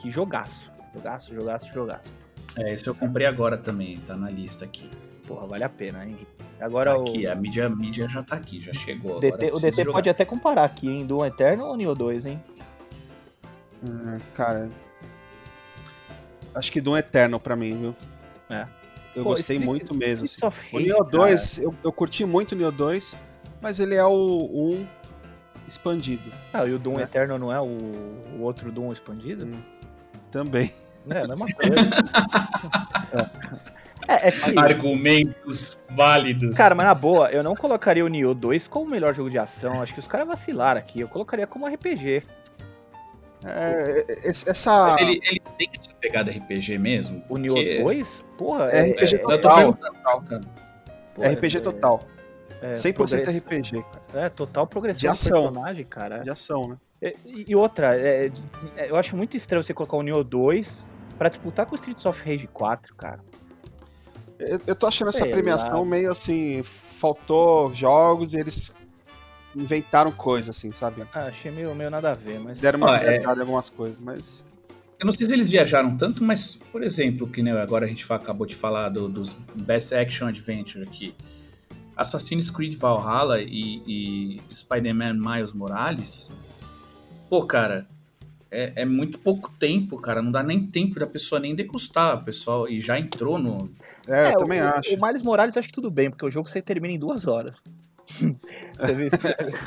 Speaker 4: que jogaço. Jogaço, jogaço, jogaço.
Speaker 3: É, esse eu comprei agora também, tá na lista aqui.
Speaker 4: Porra, vale a pena, hein? Agora
Speaker 3: Tá
Speaker 4: o.
Speaker 3: aqui, a mídia, a mídia já tá aqui, já chegou.
Speaker 4: DT, o DT
Speaker 3: jogar.
Speaker 4: pode até comparar aqui, hein? Doom Eternal ou Nioh 2, hein?
Speaker 5: É, cara. Acho que Doom Eternal pra mim, viu?
Speaker 4: É.
Speaker 5: Eu
Speaker 4: Pô,
Speaker 5: gostei muito mesmo.
Speaker 4: Streets
Speaker 5: assim. O Neo
Speaker 4: cara.
Speaker 5: 2, eu, eu curti muito o Neo 2, mas ele é o 1 expandido
Speaker 4: Ah, e o Doom
Speaker 5: né?
Speaker 4: Eternal não é o, o outro Doom expandido?
Speaker 5: Hum. também.
Speaker 4: É, a mesma [laughs] coisa. é, é que,
Speaker 3: Argumentos válidos.
Speaker 4: cara, mas na boa, eu não colocaria o Nioh 2 como o melhor jogo de ação. Acho que os caras vacilaram aqui. Eu colocaria como RPG.
Speaker 5: É, esse- essa.
Speaker 3: Mas ele, ele tem essa pegada RPG mesmo?
Speaker 4: O Nioh
Speaker 3: Porque-
Speaker 4: 2? Porra,
Speaker 5: É RPG
Speaker 3: tô
Speaker 5: total.
Speaker 3: perguntando, cara.
Speaker 5: RPG
Speaker 4: é-
Speaker 5: total.
Speaker 4: é
Speaker 5: 100%
Speaker 4: progress-
Speaker 5: RPG, cara.
Speaker 4: É, total progressão
Speaker 5: De
Speaker 4: do
Speaker 5: ação.
Speaker 4: personagem, cara.
Speaker 5: De ação, né?
Speaker 4: E, e outra, é, é, eu acho muito estranho você colocar o Nioh 2 pra disputar com o Streets of Rage 4, cara.
Speaker 5: Eu, eu tô achando essa premiação
Speaker 4: lá.
Speaker 5: meio assim. Faltou jogos e eles inventaram coisas, assim, sabe?
Speaker 4: Ah, achei meio, meio nada a ver, mas.
Speaker 5: Deram uma
Speaker 3: Ó, é-
Speaker 5: em algumas coisas, mas.
Speaker 3: Eu não sei se eles viajaram tanto, mas, por exemplo, que né, agora a gente acabou de falar do- dos Best Action Adventure aqui. Assassin's Creed Valhalla e, e Spider-Man Miles Morales. Pô, cara, é, é muito pouco tempo, cara. Não dá nem tempo da pessoa nem degustar, pessoal. E já entrou no.
Speaker 5: É, eu
Speaker 4: o-
Speaker 5: também
Speaker 4: o,
Speaker 5: acho.
Speaker 4: O Miles Morales acho que tudo bem, porque o jogo você termina em duas horas. [laughs]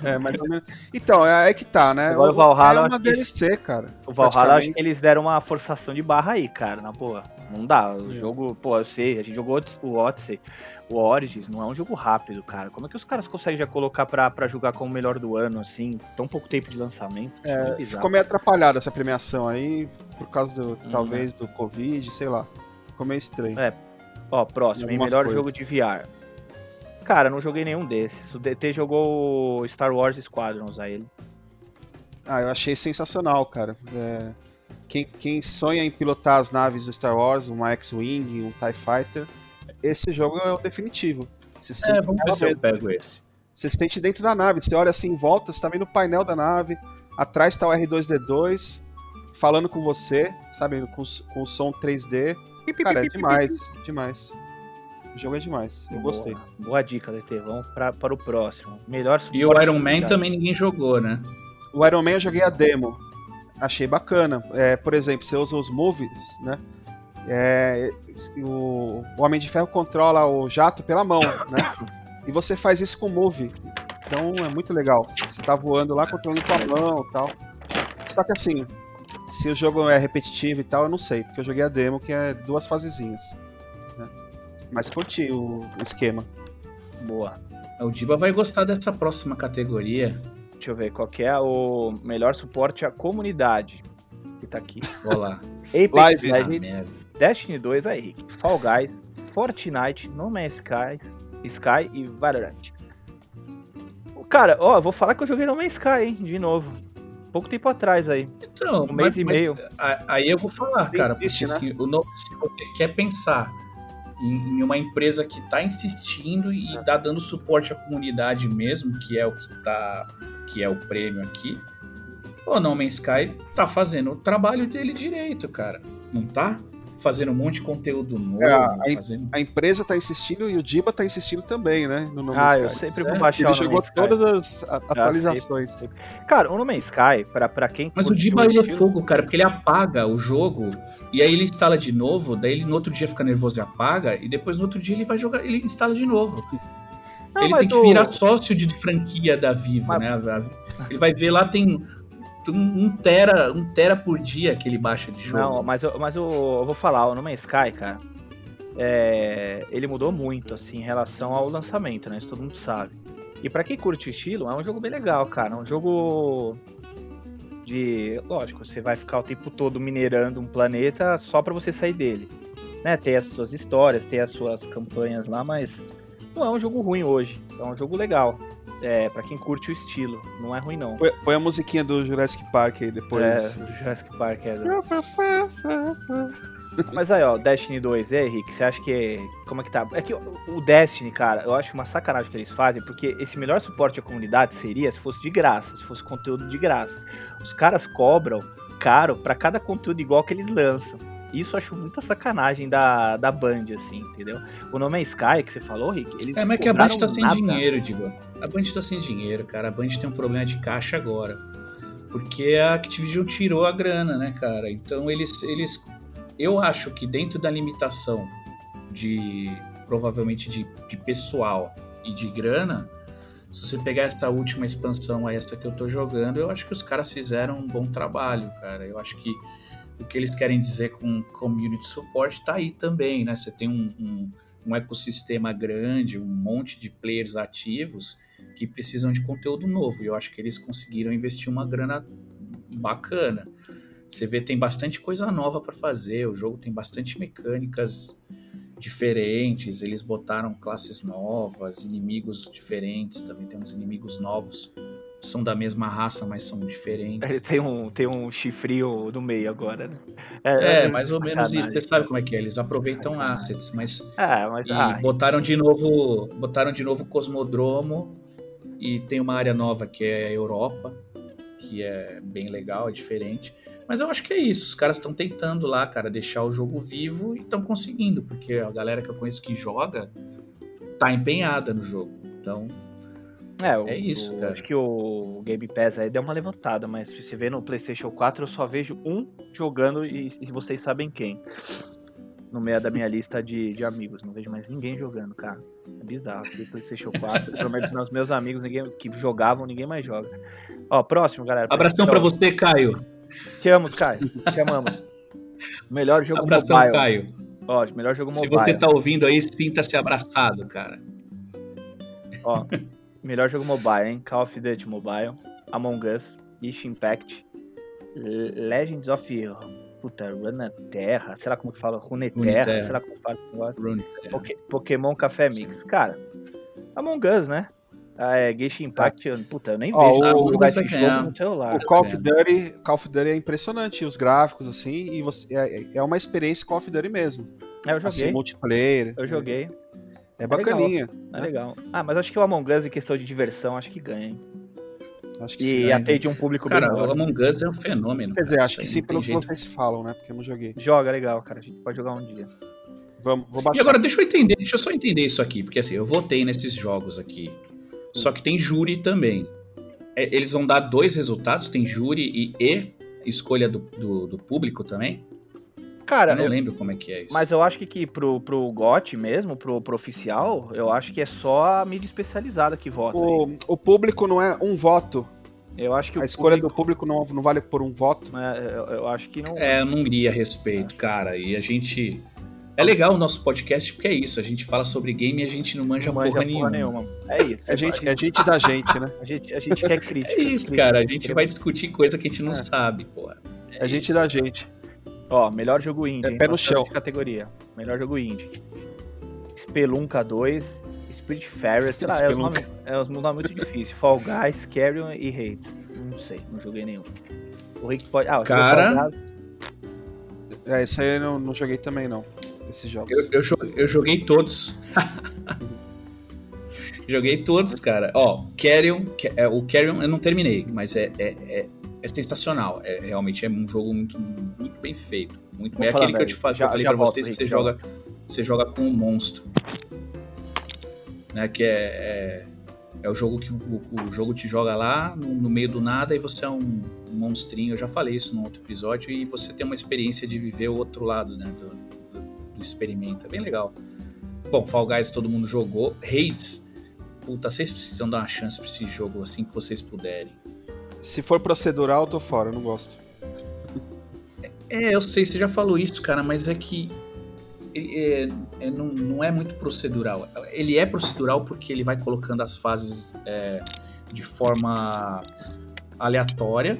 Speaker 5: É, mais ou menos. Então, é aí que tá, né?
Speaker 4: Agora o Valhalla,
Speaker 5: é uma DLC, cara.
Speaker 4: o Valhalla, acho que eles deram uma forçação de barra aí, cara, na boa. Não dá. O jogo, pô, eu sei, a gente jogou o Odyssey, o Origins, não é um jogo rápido, cara. Como é que os caras conseguem já colocar pra, pra julgar como o melhor do ano, assim, tão pouco tempo de lançamento?
Speaker 5: É,
Speaker 4: bizarro.
Speaker 5: ficou meio atrapalhada essa premiação aí, por causa do, talvez, do Covid, sei lá. Ficou meio estranho.
Speaker 4: É. Ó, próximo, hein? Melhor
Speaker 5: coisas.
Speaker 4: jogo de VR. Cara, não joguei nenhum desses. O DT jogou Star Wars Squadrons a ele.
Speaker 5: Ah, eu achei sensacional, cara. É, quem, quem sonha em pilotar as naves do Star Wars, uma X-Wing, um TIE Fighter, esse jogo é o definitivo. Você se,
Speaker 3: É,
Speaker 5: sente,
Speaker 3: vamos ver se eu pego esse.
Speaker 5: você se sente dentro da nave, você olha assim em volta, você tá vendo o painel da nave, atrás tá o R2D2 falando com você, sabe, com, com o som 3D. Cara, é demais, demais. O jogo é demais, eu gostei.
Speaker 4: Boa, boa dica, DT. Vamos pra, para o próximo. Melhor
Speaker 3: E o Iron Man também ninguém jogou, né?
Speaker 5: O Iron Man eu joguei a demo. Achei bacana. É, por exemplo, você usa os movies, né? É, o, o Homem de Ferro controla o jato pela mão, né? E você faz isso com o move. Então é muito legal. Você tá voando lá, controlando com a mão e tal. Só que assim, se o jogo é repetitivo e tal, eu não sei, porque eu joguei a demo, que é duas fasezinhas. Né? Mas curti o, esquema.
Speaker 4: Boa.
Speaker 3: O Diba vai gostar dessa próxima categoria.
Speaker 4: Deixa eu ver qual que é o melhor suporte à comunidade. Que tá aqui.
Speaker 3: Olha lá.
Speaker 5: Live.
Speaker 4: Apex
Speaker 3: Ah,
Speaker 4: Legends,
Speaker 3: merda.
Speaker 4: Destiny 2, aí, Rick. Fall Guys, Fortnite, No Man's Sky, Sky e Valorant. Cara, ó, eu vou falar que eu joguei No Man's Sky, hein, de novo. Pouco tempo atrás aí.
Speaker 3: Então,
Speaker 4: Um mês
Speaker 3: mas-
Speaker 4: e meio.
Speaker 3: Aí eu vou falar, cara,
Speaker 5: existe,
Speaker 3: porque
Speaker 5: né?
Speaker 3: se, se você quer pensar em, em uma empresa que tá insistindo e
Speaker 5: É.
Speaker 3: tá dando suporte à comunidade mesmo, que é o que tá, que é o prêmio aqui, o No Man's Sky tá fazendo o trabalho dele direito, cara. Não tá? Fazendo um monte de conteúdo novo,
Speaker 5: É, a-
Speaker 3: fazendo...
Speaker 5: A empresa tá insistindo e o Diba tá insistindo também, né? No No
Speaker 4: Ah,
Speaker 5: Man's
Speaker 4: eu
Speaker 5: Sky.
Speaker 4: sempre vou
Speaker 3: Sério?
Speaker 4: baixar
Speaker 5: Ele
Speaker 4: o Man's Sky.
Speaker 5: todas as a- atualizações.
Speaker 4: Cara, o No Man's Sky, pra, pra quem
Speaker 3: Mas o Diba ele é fogo, cara, porque ele apaga o jogo e aí ele instala de novo, daí ele no outro dia fica nervoso e apaga, e depois no outro dia ele vai jogar, ele instala de novo.
Speaker 4: Não,
Speaker 3: ele tem que
Speaker 4: o-
Speaker 3: virar sócio de franquia da Vivo,
Speaker 4: Mas-
Speaker 3: né? Ele vai ver lá tem um, tera, um tera por dia que ele baixa de jogo.
Speaker 4: Não, mas, eu, mas eu, eu vou falar, o No Man's Sky, cara, é, ele mudou muito, assim, em relação ao lançamento, né? Isso todo mundo sabe. E pra quem curte o estilo, é um jogo bem legal, cara. É um jogo de... Lógico, você vai ficar o tempo todo minerando um planeta só pra você sair dele. Né? Tem as suas histórias, tem as suas campanhas lá, mas não é um jogo ruim hoje. É um jogo legal. É, pra quem curte o estilo, não é ruim não.
Speaker 5: Põe, põe a musiquinha do Jurassic Park aí depois.
Speaker 4: É, Jurassic Park é. Mas aí, ó, Destiny 2, e aí, Henrique, você acha que. Como é que tá? É que o Destiny, cara, eu acho uma sacanagem que eles fazem, porque esse melhor suporte à comunidade seria se fosse de graça, se fosse conteúdo de graça. Os caras cobram caro pra cada conteúdo igual que eles lançam. Isso eu acho muita sacanagem da, da Band, assim, entendeu? O nome é Sky, que você falou, Rick, eles
Speaker 3: É, mas que a Band tá sem
Speaker 4: nada.
Speaker 3: dinheiro, Digo. A Band tá sem dinheiro, cara. A Band tem um problema de caixa agora. Porque a Activision tirou a grana, né, cara? Então eles. eles eu acho que dentro da limitação de. provavelmente de, de pessoal e de grana, se você pegar essa última expansão, essa que eu tô jogando, eu acho que os caras fizeram um bom trabalho, cara. Eu acho que o que eles querem dizer com community support tá aí também, né? Você tem um, um, um ecossistema grande, um monte de players ativos que precisam de conteúdo novo. E eu acho que eles conseguiram investir uma grana bacana. Você vê, tem bastante coisa nova para fazer. O jogo tem bastante mecânicas diferentes. Eles botaram classes novas, inimigos diferentes. Também tem uns inimigos novos. São da mesma raça, mas são diferentes.
Speaker 4: tem um, tem um chifrinho no meio agora, né?
Speaker 3: É, mais ou menos isso. Você sabe como é que é. Eles aproveitam assets, mas
Speaker 4: É, mas. ah,
Speaker 3: botaram de novo, botaram de novo o Cosmodromo e tem uma área nova que é a Europa, que é bem legal, é diferente. Mas eu acho que é isso, os caras estão tentando lá, cara, deixar o jogo vivo e estão conseguindo, porque a galera que eu conheço que joga tá empenhada no jogo. Então,
Speaker 4: É, o-
Speaker 3: É isso,
Speaker 4: o-
Speaker 3: cara.
Speaker 4: Acho que o Game Pass aí deu uma levantada, mas se você vê no PlayStation 4, eu só vejo um jogando e, e vocês sabem quem. No meio da minha lista de, de amigos. Não vejo mais ninguém jogando, cara. É bizarro. Aqui, PlayStation 4, pelo menos meus, meus amigos ninguém, que jogavam, ninguém mais joga. Ó, próximo, galera.
Speaker 3: abração
Speaker 4: Então,
Speaker 3: pra você, Caio.
Speaker 4: Te amo, Caio. Te amamos. Melhor jogo
Speaker 3: Abração,
Speaker 4: mobile.
Speaker 3: Caio.
Speaker 4: Ó, melhor jogo
Speaker 3: Se
Speaker 4: mobile.
Speaker 3: você tá ouvindo aí, sinta-se abraçado, cara.
Speaker 4: Ó, melhor jogo mobile, hein? Call of Duty Mobile, Among Us, Genshin Impact, Legends of... Puta, Runeterra, sei lá como que fala, Runeterra,
Speaker 3: Runeterra.
Speaker 4: sei lá como fala esse negócio.
Speaker 3: Rune.
Speaker 4: Poké- Pokémon Café Mix. Cara, Among Us, né? Ah, é, Genshin Impact, eu- puta, eu nem vejo
Speaker 5: o-
Speaker 3: vai
Speaker 4: esse
Speaker 3: ganhar.
Speaker 4: jogo no celular.
Speaker 5: O Call of? Duty, Call of Duty é impressionante, os gráficos assim, e você é, é uma experiência Call of Duty mesmo.
Speaker 4: É, eu
Speaker 5: Assim,
Speaker 4: joguei,
Speaker 5: multiplayer.
Speaker 4: eu joguei,
Speaker 5: É bacaninha.
Speaker 4: é legal. Ah, mas acho que o Among Us, em questão de diversão, acho que ganha, hein?
Speaker 5: Acho que
Speaker 4: E
Speaker 5: sim.
Speaker 4: atende um público
Speaker 3: Cara,
Speaker 4: bem
Speaker 3: o
Speaker 4: maior.
Speaker 3: Among Us é um fenômeno.
Speaker 5: Quer dizer,
Speaker 3: cara.
Speaker 5: acho
Speaker 3: Isso
Speaker 5: que sim pelo que
Speaker 3: jeito.
Speaker 5: vocês falam, né? Porque eu não joguei.
Speaker 4: Joga legal, cara. A gente pode jogar um dia.
Speaker 5: Vamos, vou
Speaker 3: E
Speaker 5: baixar.
Speaker 3: agora, deixa eu entender, deixa eu só entender isso aqui, porque assim, eu votei nesses jogos aqui. Só que tem júri também. É, eles vão dar dois resultados, tem júri e, e escolha do, do, do público também?
Speaker 4: Cara,
Speaker 3: eu não
Speaker 4: eu-
Speaker 3: lembro como é que é isso.
Speaker 4: mas eu acho que, que pro, pro GOT mesmo, pro, pro oficial, eu acho que é só a mídia especializada que vota. aí.
Speaker 5: o, o público não é um voto.
Speaker 4: Eu acho que
Speaker 5: A
Speaker 4: o
Speaker 5: escolha
Speaker 4: público,
Speaker 5: do público não, não vale por um voto.
Speaker 4: é, eu, eu acho que não.
Speaker 3: É, eu não li a respeito, cara. E a gente. É legal o nosso podcast porque é isso. A gente fala sobre game e a gente não manja,
Speaker 4: não manja
Speaker 3: porra, nenhuma.
Speaker 4: É isso.
Speaker 5: É gente, é gente da gente, né? [laughs]
Speaker 4: A gente, a gente quer crítica.
Speaker 3: É isso,
Speaker 4: crítica.
Speaker 3: cara. A gente vai discutir coisa que a gente não
Speaker 4: É.
Speaker 3: sabe, porra.
Speaker 5: É gente
Speaker 3: isso.
Speaker 5: da gente.
Speaker 4: Ó, melhor jogo indie.
Speaker 5: É pé no
Speaker 4: Passando
Speaker 5: chão.
Speaker 4: categoria. Melhor jogo indie. Spelunka 2, Spirit Fairy, sei lá, é, os nomes, é os nomes muito difíceis. Fall Guys, Carrion e Hades. Não sei, não joguei nenhum. O Rick pode. Ah, o
Speaker 3: Cara.
Speaker 4: Fall Guys,
Speaker 5: É, isso aí eu não, não joguei também, não. Esses jogos.
Speaker 3: Eu, eu, jo- eu joguei todos. [laughs] joguei todos, cara. Ó, Carrion, Ca- é, o Carrion eu não terminei, mas é, é, é, é sensacional. É, realmente é um jogo muito, muito bem feito. Muito bem. É aquele que eu te que
Speaker 4: Já-
Speaker 3: eu falei pra
Speaker 4: volto,
Speaker 3: vocês que você
Speaker 4: já
Speaker 3: joga, você joga com um monstro. Né, que é, é, é o jogo que o, o jogo te joga lá no, no meio do nada e você é um, um monstrinho. Eu já falei isso no outro episódio e você tem uma experiência de viver o outro lado, né, do, do, do experimento. É bem legal. Bom, Fall Guys todo mundo jogou. Hades, puta, vocês precisam dar uma chance pra esse jogo assim que vocês puderem.
Speaker 5: Se for procedural, eu tô fora, eu não gosto.
Speaker 3: É, eu sei, você já falou isso, cara, mas é que ele é- é- não, não é muito procedural. Ele é procedural porque ele vai colocando as fases é, de forma aleatória,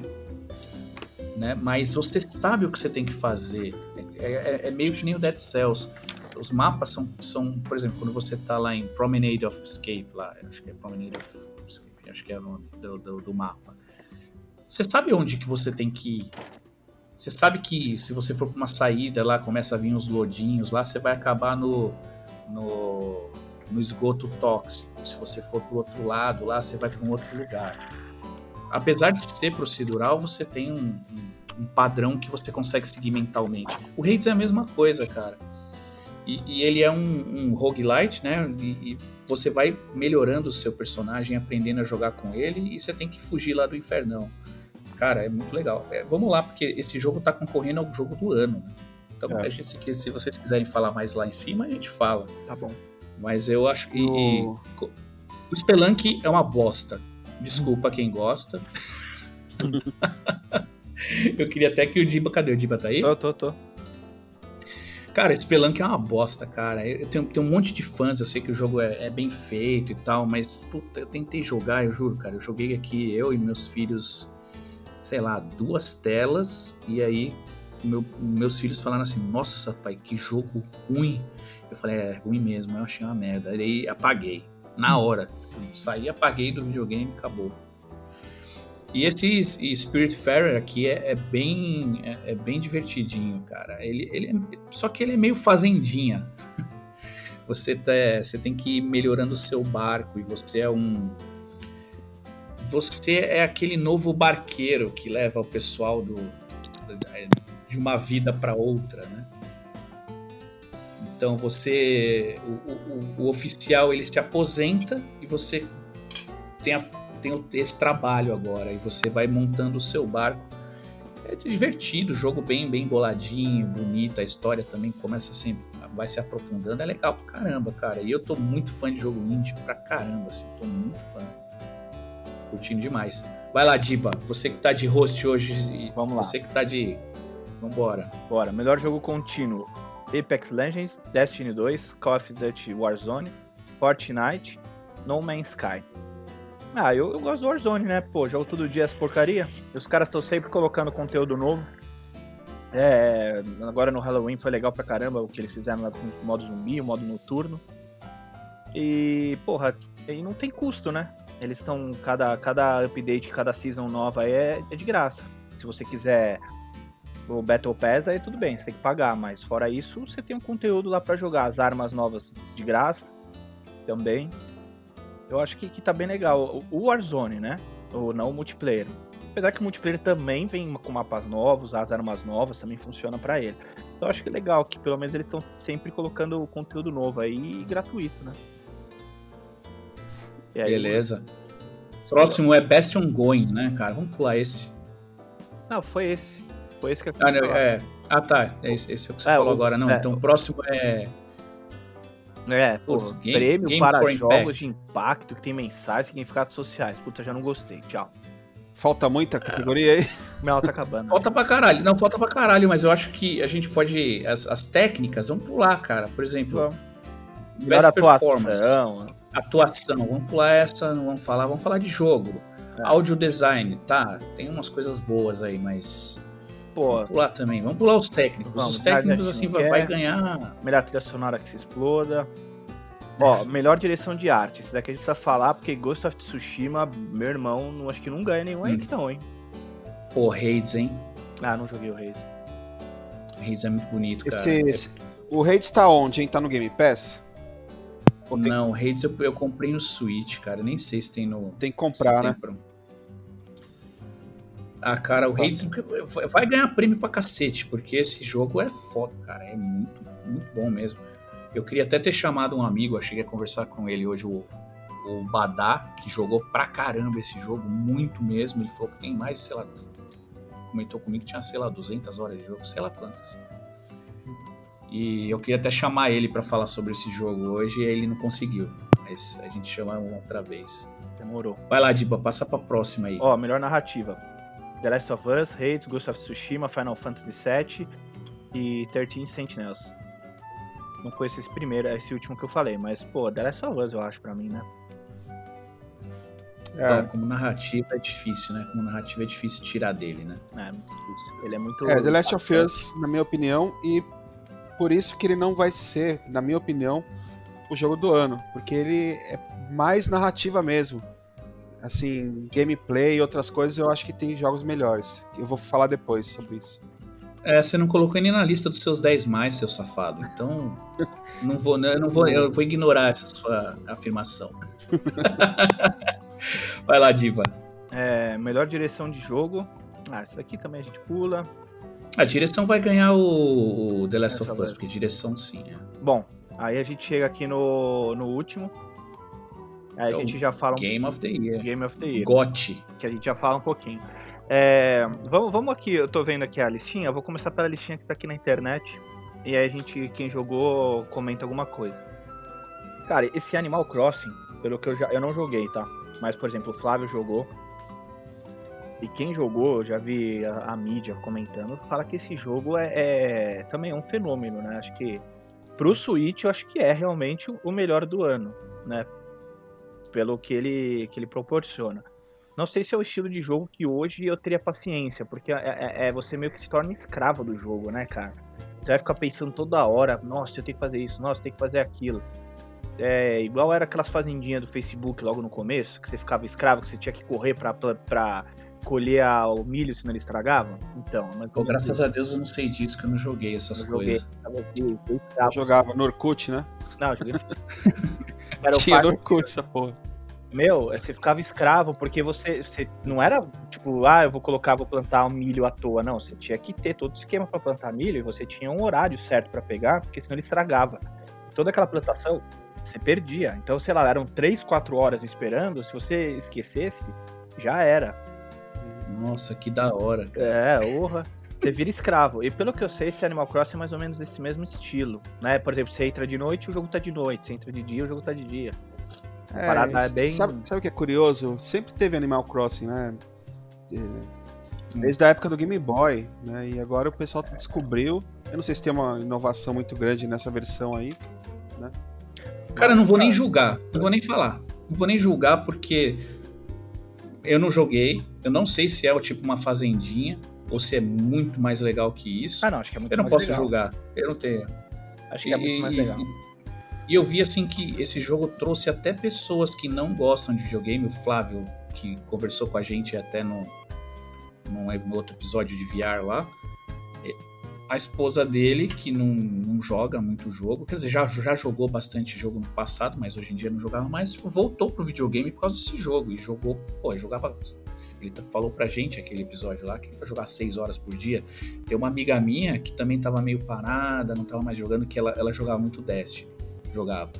Speaker 3: né? Mas você sabe o que você tem que fazer. É, é- é meio que nem o Dead Cells. Os mapas são, são, por exemplo, quando você tá lá em Promenade of Escape, lá, acho que é Promenade of Escape, acho que é o nome do, do, do mapa. Você sabe onde que você tem que ir. Você sabe que se você for pra uma saída lá, começa a vir uns lodinhos lá, você vai acabar no, no, no esgoto tóxico. Se você for pro outro lado lá, você vai para um outro lugar. Apesar de ser procedural, você tem um, um- um padrão que você consegue seguir mentalmente. O Hades é a mesma coisa, cara. E, e ele é um, um roguelite, né? E, e você vai melhorando o seu personagem, aprendendo a jogar com ele, e você tem que fugir lá do infernão. Cara, é muito legal. É, vamos lá, porque esse jogo tá concorrendo ao jogo do ano. né? Então,
Speaker 5: É.
Speaker 3: a gente, se, se vocês quiserem falar mais lá em cima, a gente fala.
Speaker 4: Tá bom.
Speaker 3: Mas eu acho que.
Speaker 5: O-
Speaker 3: o Spelunk é uma bosta. Desculpa quem gosta. [laughs] eu queria até que o Diba. Cadê o Diba? Tá aí?
Speaker 4: Tô, tô, tô.
Speaker 3: Cara, Spelunk é uma bosta, cara. Eu tenho, tenho um monte de fãs, eu sei que o jogo é, é bem feito e tal, mas puta, eu tentei jogar, eu juro, cara. Eu joguei aqui, eu e meus filhos, sei lá, duas telas, e aí meu- meus filhos falaram assim: Nossa, pai, que jogo ruim. Eu falei: É, ruim mesmo, eu achei uma merda. Aí apaguei, na hora. Eu saí, apaguei do videogame acabou. E esse Spirit Fairer aqui é, é bem é, é bem divertidinho, cara. Ele, ele é- só que ele é meio fazendinha. [laughs] Você, tá, você tem que ir melhorando o seu barco e você é um você é aquele novo barqueiro que leva o pessoal do de uma vida para outra, né? Então você o, o- o oficial ele se aposenta e você tem a tem esse trabalho agora e você vai montando o seu barco. É divertido, jogo bem bem boladinho, bonito, a história também começa sempre, vai se aprofundando, é legal pra caramba, cara. E eu tô muito fã de jogo indie pra caramba, assim, tô muito fã. Curtindo demais. Vai lá, Diba, você que tá de host hoje e
Speaker 4: Vamos lá.
Speaker 3: você que tá de Vambora.
Speaker 4: Bora. Melhor jogo contínuo. Apex Legends, Destiny 2, Call of Duty Warzone, Fortnite, No Man's Sky. Ah, eu, eu gosto do Warzone, né? Pô, jogo todo dia essa porcaria. E os caras estão sempre colocando conteúdo novo. É, agora no Halloween foi legal pra caramba o que eles fizeram lá com os modos zumbi, o modo noturno. E, porra, e não tem custo, né? Eles estão. Cada, cada update, cada season nova é, é de graça. Se você quiser o Battle Pass, aí tudo bem, você tem que pagar, mas fora isso, você tem um conteúdo lá pra jogar. As armas novas de graça também. Eu acho que, que tá bem legal. O Warzone, né? Ou não o multiplayer. Apesar que o multiplayer também vem com mapas novos, as armas novas também funciona pra ele. Então eu acho que é legal que pelo menos eles estão sempre colocando conteúdo novo aí e gratuito, né? E aí,
Speaker 3: Beleza. Próximo é Best Ongoing, né, cara? Vamos pular esse.
Speaker 4: Não, foi esse. Foi esse que eu
Speaker 3: Ah,
Speaker 4: queria
Speaker 3: não, é. Ah, tá. Esse, esse é o que você
Speaker 4: É,
Speaker 3: falou
Speaker 4: o-
Speaker 3: agora, não.
Speaker 4: é,
Speaker 3: então
Speaker 4: o-
Speaker 3: próximo é.
Speaker 4: É, pô,
Speaker 3: Putz, game-
Speaker 4: prêmio
Speaker 3: game
Speaker 4: para jogos
Speaker 3: impact.
Speaker 4: de impacto que tem mensagens e significados sociais. Puta, já não gostei. Tchau.
Speaker 5: Falta muita categoria aí. [laughs]
Speaker 4: Meu, tá acabando.
Speaker 3: Falta pra caralho. Não, falta pra caralho, mas eu acho que a gente pode. As, as técnicas, vamos pular, cara. Por exemplo.
Speaker 4: Melhor
Speaker 3: Best Performance.
Speaker 4: atuação.
Speaker 3: Atuação, vamos pular essa, não vamos falar, vamos falar de jogo.
Speaker 4: É.
Speaker 3: Audio design, tá? Tem umas coisas boas aí, mas.
Speaker 4: Pô,
Speaker 3: Vamos pular também. Vamos pular os técnicos.
Speaker 4: Vamos,
Speaker 3: os técnicos, assim, vai, vai
Speaker 4: quer.
Speaker 3: ganhar.
Speaker 4: melhor trilha sonora que se exploda. Ó, [laughs] melhor direção de arte. Esse daqui a gente precisa falar, porque Ghost of Tsushima, meu irmão, não, acho que não ganha nenhum aí
Speaker 3: Hum.
Speaker 4: que não, hein?
Speaker 3: Pô, Hades, hein?
Speaker 4: Ah, não joguei o Reis.
Speaker 3: Hades é muito bonito, cara.
Speaker 5: Esse, esse- o Hades tá onde, hein? Tá no Game Pass? Ou tem,
Speaker 3: Não, Hades eu, eu comprei no Switch, cara. Nem sei se tem no.
Speaker 5: tem que comprar, né?
Speaker 3: pra- Ah, cara, o Hades vai ganhar prêmio pra cacete, porque esse jogo é foda, cara. É muito, muito bom mesmo. Eu queria até ter chamado um amigo, eu cheguei a conversar com ele hoje, o, o Badá, que jogou pra caramba esse jogo, muito mesmo. Ele falou que tem mais, sei lá, comentou comigo que tinha, sei lá, 200 horas de jogo, sei lá quantas. E eu queria até chamar ele pra falar sobre esse jogo hoje, e ele não conseguiu. Mas a gente chama uma outra vez.
Speaker 4: Demorou.
Speaker 3: Vai lá, Diba, passa pra próxima aí.
Speaker 4: Ó, melhor narrativa. The Last of Us, Hades, Ghost of Tsushima, Final Fantasy VII e 13 Sentinels. Não conheço esse primeiro, esse último que eu falei, mas, pô, The Last of Us eu acho pra mim, né?
Speaker 5: É,
Speaker 3: Então, como narrativa é difícil, né? Como narrativa é difícil tirar dele, né?
Speaker 4: É, muito difícil. Ele é muito.
Speaker 5: É, The Last of Us, na minha opinião, e por isso que ele não vai ser, na minha opinião, o jogo do ano. Porque ele é mais narrativa mesmo. Assim, gameplay e outras coisas, eu acho que tem jogos melhores. Eu vou falar depois sobre isso.
Speaker 3: É, você não colocou nem na lista dos seus 10 mais, seu safado. Então, [laughs] não vou, eu não vou, eu vou ignorar essa sua afirmação. [laughs] Vai lá, Diva.
Speaker 4: É, melhor direção de jogo. Ah, isso aqui também a gente pula.
Speaker 3: A direção vai ganhar o, o The Last of. Us, porque direção sim. É.
Speaker 4: Bom, aí a gente chega aqui no, no último. Aí
Speaker 3: É
Speaker 4: a gente já fala um
Speaker 3: Game of the Year.
Speaker 4: Game of the Year,
Speaker 3: GOT.
Speaker 4: que a gente já fala um pouquinho. É, vamos, vamos aqui, eu tô vendo aqui a listinha, eu vou começar pela listinha que tá aqui na internet. E aí a gente, quem jogou, comenta alguma coisa. Cara, esse Animal Crossing, pelo que eu já. Eu não joguei, tá? Mas, por exemplo, o Flávio jogou. E quem jogou, já vi a, a mídia comentando, fala que esse jogo é, é- também é um fenômeno, né? Acho que pro Switch eu acho que é realmente o- o melhor do ano, né? Pelo que ele, que ele proporciona. Não sei se é o estilo de jogo que hoje eu teria paciência, porque é, é- é- você meio que se torna escravo do jogo, né, cara? Você vai ficar pensando toda hora, nossa, eu tenho que fazer isso, nossa, eu tenho que fazer aquilo. É igual era aquelas fazendinhas do Facebook logo no começo, que você ficava escravo, que você tinha que correr pra, pra, pra colher a- o milho senão ele estragava. Então, mas
Speaker 3: Pô, graças a Deus eu não sei disso, que eu não joguei essas
Speaker 4: eu joguei.
Speaker 3: coisas.
Speaker 4: Fui
Speaker 5: Eu jogava no Orkut, né?
Speaker 4: Não, eu joguei. [laughs] Era o
Speaker 5: Tinha no Orkut essa porra.
Speaker 4: Meu, você ficava escravo porque você, você não era tipo, ah, eu vou colocar, vou plantar um milho à toa. Não, você tinha que ter todo o esquema pra plantar milho e você tinha um horário certo pra pegar, porque senão ele estragava. Toda aquela plantação você perdia. Então, sei lá, eram 3, 4 horas esperando. Se você esquecesse, já era.
Speaker 3: Nossa, que da hora, cara.
Speaker 4: É, orra. Você vira escravo. E pelo que eu sei, esse Animal Crossing é mais ou menos desse mesmo estilo. Né? Por exemplo, você entra de noite, o jogo tá de noite. Você entra de dia, o jogo tá de dia.
Speaker 5: É,
Speaker 4: parada é bem-
Speaker 5: sabe, sabe o que é curioso? Sempre teve Animal Crossing, né? É, Desde a época do Game Boy, né? E agora o pessoal descobriu Eu não sei se tem uma inovação muito grande nessa versão aí.
Speaker 3: Cara, não vou nem julgar, não vou nem falar. Não vou nem julgar porque eu não joguei, eu não sei se é o tipo uma fazendinha ou se é muito mais legal que isso.
Speaker 4: Ah, não, acho que é muito
Speaker 3: eu não
Speaker 4: mais
Speaker 3: posso
Speaker 4: legal.
Speaker 3: julgar, eu não tenho.
Speaker 4: Acho que é muito mais
Speaker 3: E-
Speaker 4: legal.
Speaker 3: E eu vi assim que esse jogo trouxe até pessoas que não gostam de videogame. O Flávio, que conversou com a gente até no, num, no outro episódio de VR lá. A esposa dele, que não, não joga muito jogo, quer dizer, já, já jogou bastante jogo no passado, mas hoje em dia não jogava mais, voltou pro videogame por causa desse jogo. E jogou, pô, jogava. Ele falou pra gente aquele episódio lá que ele vai jogar seis horas por dia. Tem uma amiga minha que também tava meio parada, não tava mais jogando, que ela, ela jogava muito Destiny jogava.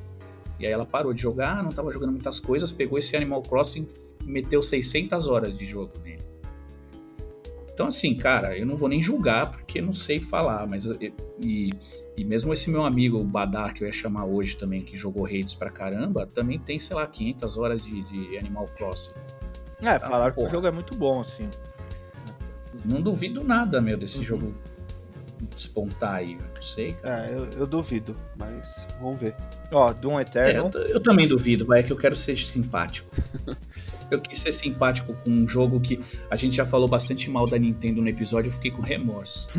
Speaker 3: E aí ela parou de jogar, não tava jogando muitas coisas, pegou esse Animal Crossing, meteu 600 horas de jogo. Então assim, cara, eu não vou nem julgar porque não sei falar, mas e, e mesmo esse meu amigo, o Badar, que eu ia chamar hoje também, que jogou Raids pra caramba, também tem, sei lá, 500 horas de, de Animal Crossing.
Speaker 4: É, falaram que o jogo é muito bom, assim.
Speaker 3: Não duvido nada, meu,
Speaker 4: Uhum.
Speaker 3: desse jogo despontar aí, eu não sei, cara.
Speaker 5: É, eu, eu duvido, mas vamos ver.
Speaker 4: Ó, Doom
Speaker 3: É,
Speaker 4: Eternal.
Speaker 3: eu, eu também duvido, vai, é que eu quero ser simpático. [laughs] eu quis ser simpático com um jogo que a gente já falou bastante mal da Nintendo no episódio, eu fiquei com remorso.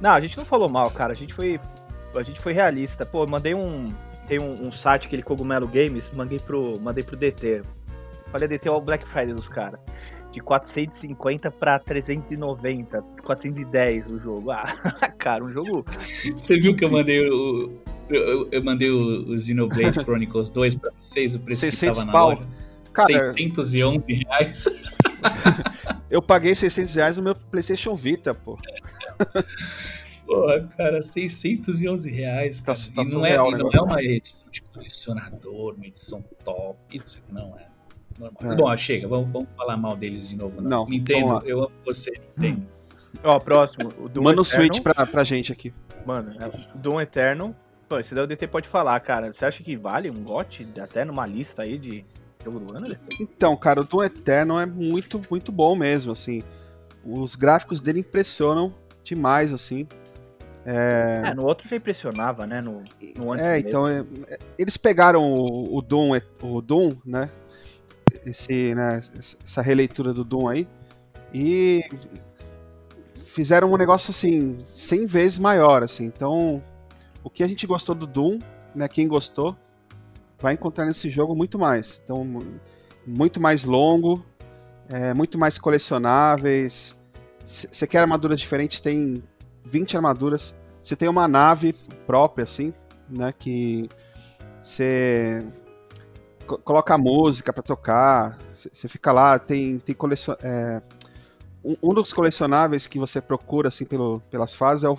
Speaker 4: Não, a gente não falou mal, cara. A gente foi. A gente foi realista. Pô, eu mandei um. Tem um, um site, aquele Cogumelo Games, mandei pro, mandei pro DT. Falei, DT é o Black Friday dos caras. De 450 pra 390, 410 o jogo. Ah, [laughs] cara, um jogo.
Speaker 3: Você viu que eu mandei o. Eu, eu mandei o, o Xenoblade Chronicles 2 pra vocês, o preço que
Speaker 5: 600
Speaker 3: tava na
Speaker 5: pau.
Speaker 3: loja?
Speaker 5: Cara,
Speaker 3: 611 reais. [laughs]
Speaker 5: eu paguei 600 reais no meu PlayStation Vita, pô. [laughs]
Speaker 3: Porra, cara, 611 reais, cara.
Speaker 5: Tá- tá
Speaker 3: e não,
Speaker 5: surreal
Speaker 3: é, e não
Speaker 5: negócio.
Speaker 3: é uma edição de colecionador, uma edição top, não sei o que, não é. Normal.
Speaker 5: É.
Speaker 3: Bom, chega, vamos, vamos falar mal deles de novo, não.
Speaker 5: Não,
Speaker 3: Nintendo, eu amo você, Nintendo.
Speaker 4: Ó, próximo. O Doom
Speaker 5: Manda um. Switch pra, pra gente aqui.
Speaker 4: Mano, é, Doom Eternal. Pô, esse daí o DT pode falar, cara. Você acha que vale um GOT até numa lista aí de jogo do ano? né?
Speaker 5: Então, cara, o Doom Eternal é muito, muito bom mesmo, assim. Os gráficos dele impressionam demais, assim.
Speaker 4: É, no outro já impressionava, né? No, no antes
Speaker 5: É,
Speaker 4: mesmo.
Speaker 5: então, é, é, eles pegaram o, o Doom, é, o Doom, né? Esse, né? Essa releitura do Doom aí. E fizeram um negócio, assim, 100 vezes maior, assim. Então, o que a gente gostou do Doom, né? Quem gostou, vai encontrar nesse jogo muito mais. Então, mu- muito mais longo, é, muito mais colecionáveis. Você quer armaduras diferentes, tem 20 armaduras. Você tem uma nave própria, assim, né? Que você co- coloca música pra tocar. Você fica lá, tem, tem colecion... é, um, um dos colecionáveis que você procura, assim, pelo, pelas fases é, o-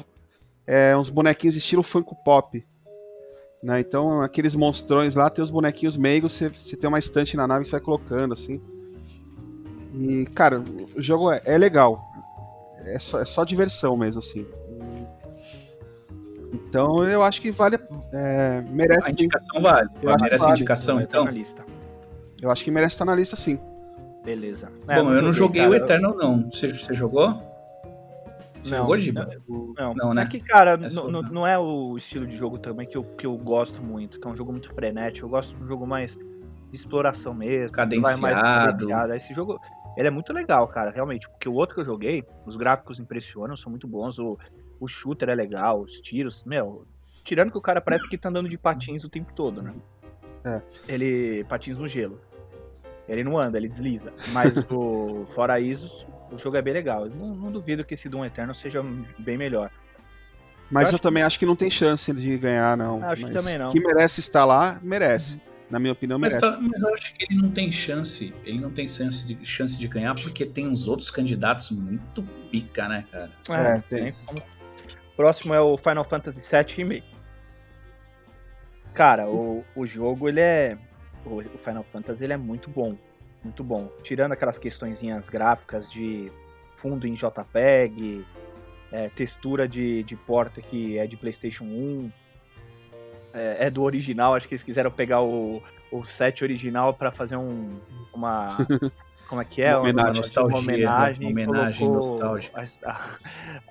Speaker 5: é uns bonequinhos estilo Funko Pop. Né? Então, aqueles monstrões lá, tem os bonequinhos meigos, você, você tem uma estante na nave e você vai colocando, assim. E, cara, o jogo é, é legal. É só, é só diversão mesmo, assim. Então, eu acho que vale. é, merece.
Speaker 3: A indicação vale.
Speaker 5: Eu acho que
Speaker 3: Merece
Speaker 5: vale.
Speaker 3: indicação, então?
Speaker 5: Eu acho que merece estar na lista, sim.
Speaker 4: Beleza.
Speaker 3: Bom, eu não joguei o
Speaker 4: cara.
Speaker 3: Eternal, não. Você, você jogou? Você
Speaker 4: Não,
Speaker 3: jogou, Diba?
Speaker 4: Não,
Speaker 3: Não, né?
Speaker 4: É que, cara,
Speaker 3: É
Speaker 4: n-
Speaker 3: só-
Speaker 4: n- não é o estilo de jogo também que eu, que eu gosto muito, que é um jogo muito frenético. Eu gosto de um jogo mais de exploração mesmo. que vai mais
Speaker 3: Cadenciado.
Speaker 4: cadenciado. Esse jogo, ele é muito legal, cara, realmente. Porque o outro que eu joguei, os gráficos impressionam, são muito bons. O, o shooter é legal, os tiros, meu. Tirando que o cara parece que tá andando de patins o tempo todo, né?
Speaker 5: É.
Speaker 4: Ele. patins no gelo. Ele não anda, ele desliza. Mas o, fora isso, o jogo é bem legal. Não, não duvido que esse Doom Eternal seja bem melhor.
Speaker 5: Mas
Speaker 4: Eu
Speaker 5: eu,
Speaker 4: acho
Speaker 5: também acho que não tem chance de ganhar, não.
Speaker 4: Acho que
Speaker 5: Mas
Speaker 4: também não.
Speaker 5: Que merece estar lá, merece. Na minha opinião,
Speaker 3: Mas,
Speaker 5: merece.
Speaker 3: tá- mas eu acho que ele não tem chance. Ele não tem chance de, chance de ganhar porque tem uns outros candidatos muito pica, né, cara?
Speaker 5: É, tem.
Speaker 4: como. Próximo é o Final Fantasy VII Remake. Cara, o, o jogo, ele é. O, o Final Fantasy ele é muito bom. Muito bom. Tirando aquelas questõezinhas gráficas de fundo em JPEG, é, textura de, de porta que é de PlayStation 1. É, é do original, acho que eles quiseram pegar o, o set original pra fazer um, uma. [laughs] Como é que é?
Speaker 5: Uma homenagem.
Speaker 3: Nostalgia,
Speaker 4: Uma homenagem.
Speaker 3: uma homenagem nostálgica.
Speaker 4: as- a-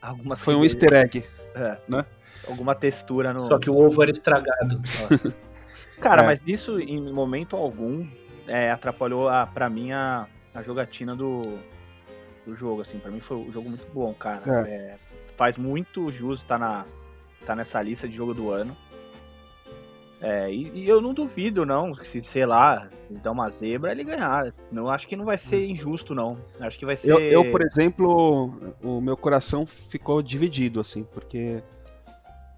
Speaker 4: algumas
Speaker 5: Foi um easter egg.
Speaker 4: É.
Speaker 5: Né?
Speaker 4: Alguma textura no.
Speaker 3: Só que o ovo era estragado. [laughs]
Speaker 4: Cara,
Speaker 5: É.
Speaker 4: mas isso em momento algum é, atrapalhou a, pra mim a, a jogatina do, do jogo, assim. Pra mim foi um jogo muito bom, cara. É, faz muito jus tá, na, tá nessa lista de jogo do ano. É, e, e eu não duvido, não, se, sei lá, dar uma zebra, ele ganhar. Não acho que não vai ser injusto, não. Acho que vai ser.
Speaker 5: Eu, eu, por exemplo, o meu coração ficou dividido, assim, porque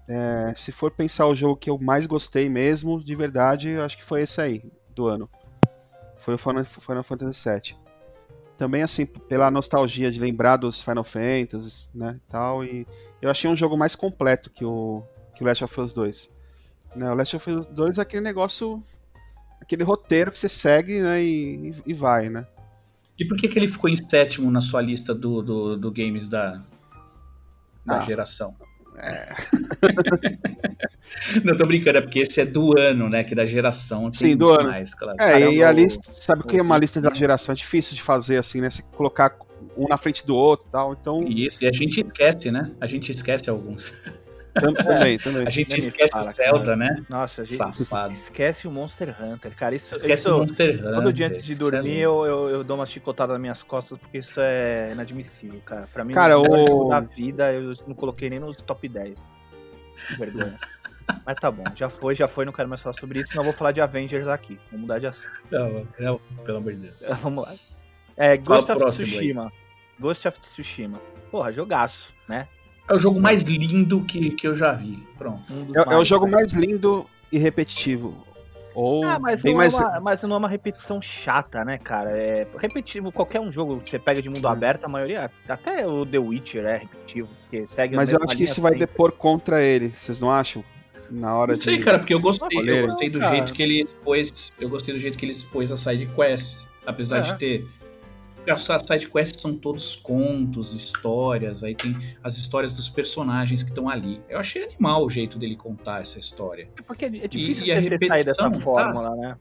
Speaker 5: é, se for pensar o jogo que eu mais gostei mesmo, de verdade, acho que foi esse aí, do ano. Foi o Final, Final Fantasy VII. Também, assim, pela nostalgia de lembrar dos Final Fantasy, né, e tal, e eu achei um jogo mais completo que o, que o Last of Us 2. Né, o Last of Us 2 é aquele negócio, aquele roteiro que você segue, né, e, e vai, né.
Speaker 3: E por que, que ele ficou em sétimo na sua lista do, do, do games da, da
Speaker 5: Ah.
Speaker 3: geração? [laughs] Não, tô brincando, é porque esse é do ano, né? Que da geração
Speaker 5: Sim, do ano.
Speaker 3: mais, claro.
Speaker 5: É,
Speaker 4: Caramba,
Speaker 5: e a lista, sabe o que é uma lista da geração? É difícil de fazer assim, né? Você colocar um na frente do outro e tal. Então,
Speaker 3: Isso, e a gente esquece, né? A gente esquece alguns. [laughs]
Speaker 5: tam- também, também.
Speaker 3: A gente esquece Zelda,
Speaker 4: cara.
Speaker 3: né?
Speaker 4: Nossa, a gente
Speaker 3: Safado.
Speaker 4: esquece o Monster Hunter, cara. Isso,
Speaker 3: Esquece
Speaker 4: isso,
Speaker 3: o Monster Hunter.
Speaker 4: Todo dia antes de
Speaker 3: é
Speaker 4: dormir eu, eu, eu dou uma chicotada nas minhas costas porque isso é inadmissível, cara. Pra mim,
Speaker 5: Cara,
Speaker 4: o
Speaker 5: o-
Speaker 4: da vida eu não coloquei nem nos top 10. Que vergonha. [laughs] Mas tá bom, já foi, já foi, não quero mais falar sobre isso, senão eu vou falar de Avengers aqui. Vamos mudar de assunto.
Speaker 3: Não, não, pelo amor de Deus. [laughs]
Speaker 4: Vamos lá. É,
Speaker 3: Fala
Speaker 4: Ghost of
Speaker 3: próximo aí.
Speaker 4: Tsushima. Ghost of Tsushima. Porra, jogaço, né?
Speaker 3: É o jogo mais lindo que, que eu já vi. Pronto.
Speaker 4: Um
Speaker 5: É, é o jogo
Speaker 4: né?
Speaker 5: mais lindo e repetitivo. Ou
Speaker 4: Ah, mas
Speaker 5: bem
Speaker 4: não,
Speaker 5: mais.
Speaker 4: é uma, mas não é uma repetição chata, né, cara? É repetitivo, qualquer um jogo que você pega de mundo
Speaker 5: É.
Speaker 4: aberto, a maioria, até o The Witcher é repetitivo, porque segue
Speaker 5: Mas eu acho que isso vai
Speaker 4: sempre.
Speaker 5: depor contra ele, vocês não acham? Na hora
Speaker 3: Não sei,
Speaker 5: de.
Speaker 3: cara, porque eu gostei. Eu gostei do
Speaker 4: cara.
Speaker 3: jeito que ele expôs. Eu gostei do jeito que ele expôs a side quest. Apesar
Speaker 4: É.
Speaker 3: de ter. Porque as as side quests são todos contos, histórias, aí tem as histórias dos personagens que estão ali. Eu achei animal o jeito dele contar essa história.
Speaker 4: Porque é difícil
Speaker 3: E- e a
Speaker 4: sair dessa
Speaker 3: repetição, tá?
Speaker 4: fórmula, né?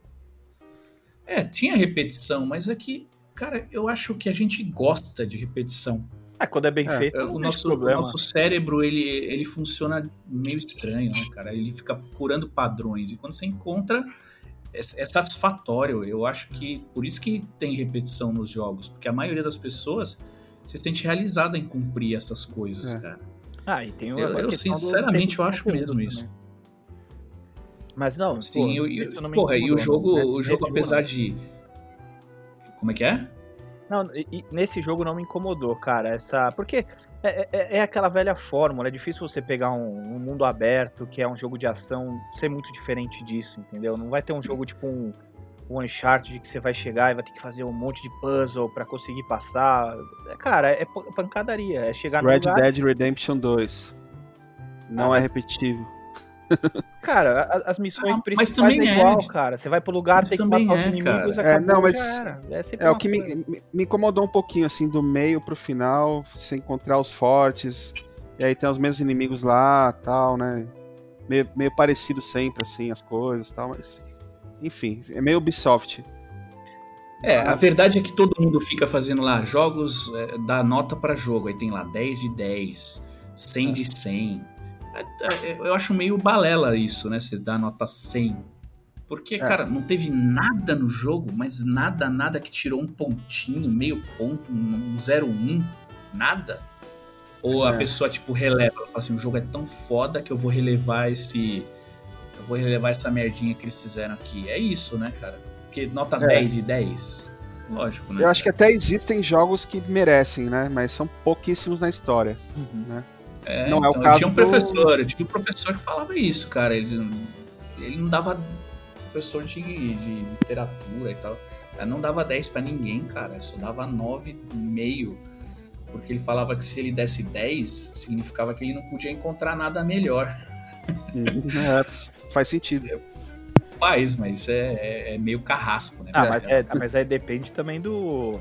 Speaker 3: É, tinha repetição, mas é que, cara, eu acho que a gente gosta de repetição.
Speaker 4: É, quando é bem
Speaker 5: É,
Speaker 4: feito,
Speaker 3: O
Speaker 4: não
Speaker 3: nosso, o nosso cérebro, ele, ele funciona meio estranho, né, cara? Ele fica procurando padrões. E quando você encontra, é, é satisfatório. Eu acho que por isso que tem repetição nos jogos. Porque a maioria das pessoas se sente realizada em cumprir essas coisas,
Speaker 5: É.
Speaker 3: cara.
Speaker 4: Ah, e tem o-
Speaker 3: Eu- eu, sinceramente, eu acho mesmo isso.
Speaker 4: também. Mas não,
Speaker 3: Sim,
Speaker 4: pô,
Speaker 3: eu- eu-
Speaker 4: isso
Speaker 3: porra, e o jogo,
Speaker 4: não.
Speaker 3: o jogo apesar de. Como é que é?
Speaker 4: Não, e- nesse jogo não me incomodou, cara. Essa. Porque é, é- é aquela velha fórmula. É difícil você pegar um, um mundo aberto, que é um jogo de ação, ser muito diferente disso, entendeu? Não vai ter um jogo tipo um, um Uncharted que você vai chegar e vai ter que fazer um monte de puzzle pra conseguir passar. É, Cara, é pan- pancadaria. É chegar no
Speaker 5: Red
Speaker 4: lugar.
Speaker 5: Dead Redemption 2. Não
Speaker 4: Ah,
Speaker 5: é repetitivo.
Speaker 4: Cara, as missões
Speaker 3: Ah, mas
Speaker 4: principais
Speaker 3: também
Speaker 4: é
Speaker 3: é.
Speaker 4: igual, cara. Você vai pro lugar,
Speaker 3: Mas
Speaker 4: tem que matar os
Speaker 3: é,
Speaker 4: inimigos,
Speaker 3: cara.
Speaker 5: É, não, mas
Speaker 4: já era. É,
Speaker 5: É o que me, me- incomodou um pouquinho, assim, do meio pro final, você encontrar os fortes, e aí tem os mesmos inimigos lá, tal, né? Meio, meio parecido sempre, assim, as coisas tal, mas... Enfim, é meio Ubisoft.
Speaker 3: É, a verdade é que todo mundo fica fazendo lá jogos, é, dá nota pra jogo. Aí tem lá 10 de 10, 100 de 100. É, é, Eu acho meio balela isso, né? Você dá nota 100. Porque, cara, não teve nada no jogo, mas nada, nada que tirou um pontinho, meio ponto, um 0,1, nada. Ou a
Speaker 5: É.
Speaker 3: pessoa, tipo, releva, ela fala assim, o jogo é tão foda que eu vou relevar esse... Eu vou relevar essa merdinha que eles fizeram aqui. É isso, né, cara? Porque nota
Speaker 5: É.
Speaker 3: 10 de 10, lógico, né?
Speaker 5: Eu acho que até existem jogos que merecem, né? Mas são pouquíssimos na história.
Speaker 4: Uhum.
Speaker 3: É,
Speaker 5: não é o
Speaker 3: então, eu
Speaker 5: caso
Speaker 3: tinha um
Speaker 5: do-
Speaker 3: professor, eu tive um professor que falava isso, cara. Ele, ele não dava professor de, de literatura e tal. Ele não dava 10 pra ninguém, cara. Só dava 9,5. Porque ele falava que se ele desse 10, significava que ele não podia encontrar nada melhor. [laughs]
Speaker 5: É, faz sentido.
Speaker 3: Faz, mas é, é- é meio carrasco, né?
Speaker 4: Ah, mas, é, mas aí depende também do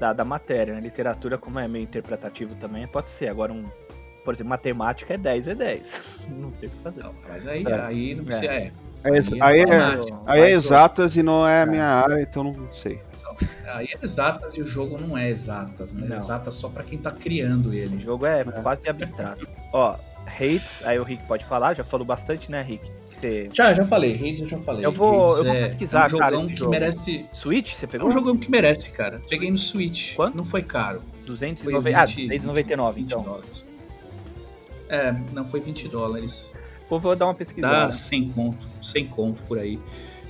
Speaker 4: da, da matéria, né? Literatura, como é meio interpretativo também, pode ser. Agora, um, por exemplo, matemática é 10, é 10. [laughs] Não tem o que fazer.
Speaker 3: Não, mas aí,
Speaker 4: É.
Speaker 3: aí não precisa. É.
Speaker 5: É,
Speaker 3: Aí
Speaker 5: aí,
Speaker 3: é
Speaker 5: é, aí é
Speaker 4: Mas,
Speaker 5: exatas e não é a minha área, então não sei.
Speaker 3: Aí é exatas e o jogo não é exatas, né?
Speaker 4: Não.
Speaker 3: Exatas só pra quem tá criando
Speaker 4: O
Speaker 3: ele.
Speaker 4: jogo é quase abstrato. Ó, Hates, aí o Rick pode falar, já falou bastante, né, Rick? Você...
Speaker 3: Já, já falei, Hades eu já falei.
Speaker 4: Eu vou-
Speaker 3: Hades
Speaker 4: eu vou
Speaker 3: é-
Speaker 4: pesquisar,
Speaker 3: é um
Speaker 4: cara,
Speaker 3: que
Speaker 4: jogo.
Speaker 3: merece.
Speaker 4: Switch, você
Speaker 3: É
Speaker 4: pegou?
Speaker 3: um jogão que merece, cara. Peguei no Switch.
Speaker 4: Quanto?
Speaker 3: Não foi caro.
Speaker 4: 290,
Speaker 3: Foi
Speaker 4: ah,
Speaker 3: 20,
Speaker 4: 299,
Speaker 3: 20
Speaker 4: então.
Speaker 3: É, não foi 20 dólares.
Speaker 4: Vou, vou dar uma
Speaker 3: Dá
Speaker 4: pesquisada.
Speaker 3: 100 conto, 100 conto por aí.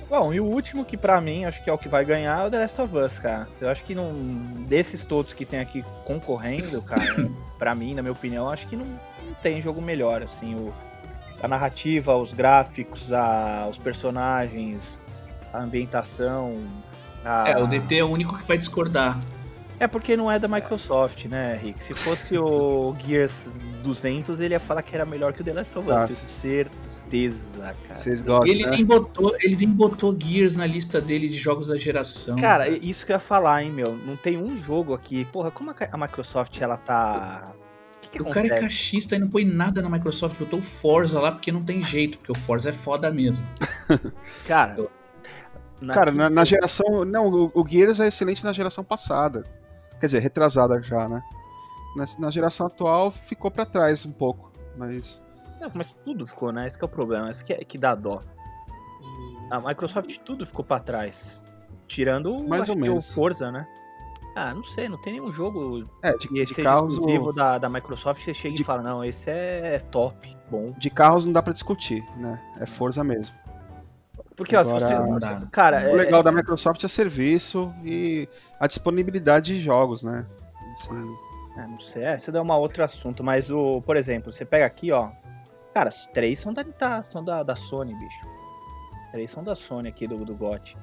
Speaker 4: Bom, e o último que pra mim acho que é o que vai ganhar é o The Last of Us, cara. Eu acho que não, desses todos que tem aqui concorrendo, cara, [laughs] pra mim, na minha opinião, acho que não, não tem jogo melhor, assim, o, a narrativa, os gráficos, a, os personagens, a ambientação. a-
Speaker 3: É, o DT é o único que vai discordar.
Speaker 4: É porque não é da Microsoft, né, Rick? Se fosse o Gears 200, ele ia falar que era melhor que o The Last of Us,
Speaker 5: Ah,
Speaker 4: tenho certeza, cara.
Speaker 5: Vocês gostam,
Speaker 3: Ele
Speaker 5: né?
Speaker 3: nem, botou, ele nem botou Gears na lista dele de jogos da geração.
Speaker 4: Cara, isso que eu ia falar, hein, meu. Não tem um jogo aqui. Porra, como a Microsoft ela tá. O que, que
Speaker 3: o cara é cachista e não põe nada na Microsoft, botou o Forza lá porque não tem jeito, porque o Forza é foda mesmo. [laughs]
Speaker 4: Cara. na-
Speaker 5: Cara, na, na geração. Não, o, o Gears é excelente na geração passada. Quer dizer, retrasada já, né? Na, na geração atual ficou pra trás um pouco. Mas.
Speaker 4: Não, mas tudo ficou, né? Esse que é o problema. Esse que, é, que dá dó. A Microsoft tudo ficou pra trás. Tirando o,
Speaker 5: Mais ou
Speaker 4: que
Speaker 5: menos.
Speaker 4: o Forza, né? Ah, não sei, não tem nenhum jogo
Speaker 5: É, de,
Speaker 4: que
Speaker 5: de
Speaker 4: seja
Speaker 5: carros.
Speaker 4: exclusivo
Speaker 5: o-
Speaker 4: da, da Microsoft você chega
Speaker 5: de-
Speaker 4: e fala, não, esse é top, bom.
Speaker 5: De carros não dá pra discutir, né? É Forza mesmo.
Speaker 4: Porque, ó, se
Speaker 5: Agora-
Speaker 4: você.
Speaker 3: Não dá.
Speaker 4: Cara,
Speaker 5: O
Speaker 4: é,
Speaker 5: legal da Microsoft é serviço e a disponibilidade de jogos, né? Assim,
Speaker 4: É, não sei, é, isso é um outro assunto, mas o, por exemplo, você pega aqui, ó. Cara, os três são da, tá, são da, da Sony, bicho. Os três são da Sony aqui do, do GOT.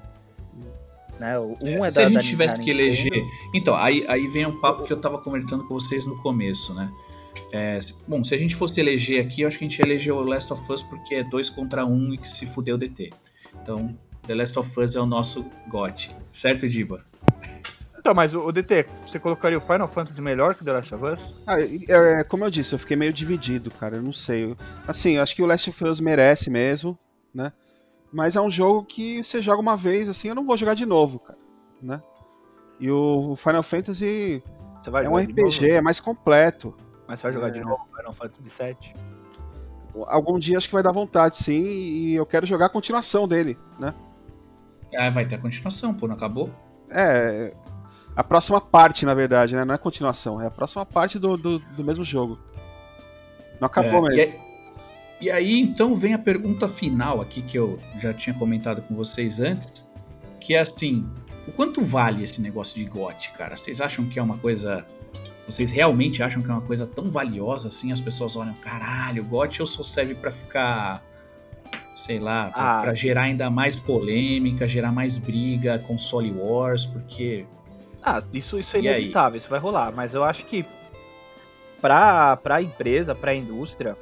Speaker 4: Né? Um é,
Speaker 3: Se
Speaker 4: da,
Speaker 3: a gente
Speaker 4: da-
Speaker 3: tivesse
Speaker 4: da
Speaker 3: que
Speaker 4: Nintendo.
Speaker 3: eleger. Então, aí, aí vem um papo que eu tava comentando com vocês no começo, né? É, bom, se a gente fosse eleger aqui, eu acho que a gente ia eleger o Last of Us porque é dois contra um e que se fudeu o DT. Então, The Last of Us é o nosso GOT. Certo, Diba?
Speaker 4: Então, mas o, o DT, você colocaria o Final Fantasy melhor que o The Last of Us?
Speaker 5: Ah, e- é, como eu disse, eu fiquei meio dividido, cara. Eu não sei. Eu- Assim, eu acho que o Last of Us merece mesmo, né? Mas é um jogo que você joga uma vez, assim, eu não vou jogar de novo, cara, né? E o Final Fantasy
Speaker 4: Você vai
Speaker 5: é um
Speaker 4: de
Speaker 5: RPG,
Speaker 4: novo?
Speaker 5: é mais completo.
Speaker 4: Mas você vai jogar de
Speaker 5: É.
Speaker 4: novo Final Fantasy VII?
Speaker 5: Algum dia acho que vai dar vontade, sim, e eu quero jogar a continuação dele, né?
Speaker 3: Ah, vai ter a continuação, pô, não acabou?
Speaker 5: É. A próxima parte, na verdade, né? Não é continuação, é a próxima parte do, do, do mesmo jogo. Não acabou
Speaker 3: É,
Speaker 5: mesmo.
Speaker 3: e, aí, e aí, então, vem a pergunta final aqui que eu já tinha comentado com vocês antes, que é assim, o quanto vale esse negócio de GOT, cara? Vocês acham que é uma coisa... Vocês realmente acham que é uma coisa tão valiosa assim? As pessoas olham, caralho, GOT ou só serve pra ficar... Sei lá, pra,
Speaker 4: Ah.
Speaker 3: pra gerar ainda mais polêmica, gerar mais briga, console wars, porque...
Speaker 4: Ah, isso, isso é
Speaker 3: E aí?
Speaker 4: inevitável, isso vai rolar, mas eu acho que pra, pra empresa, pra indústria,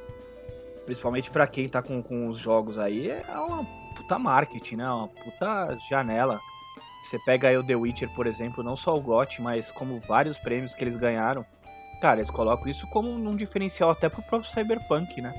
Speaker 4: principalmente pra quem tá com, com os jogos aí, é uma puta marketing, né? Uma puta janela. Você pega aí o The Witcher, por exemplo, não só o GOT, mas como vários prêmios que eles ganharam. Cara, eles colocam isso como um diferencial até pro próprio Cyberpunk, né?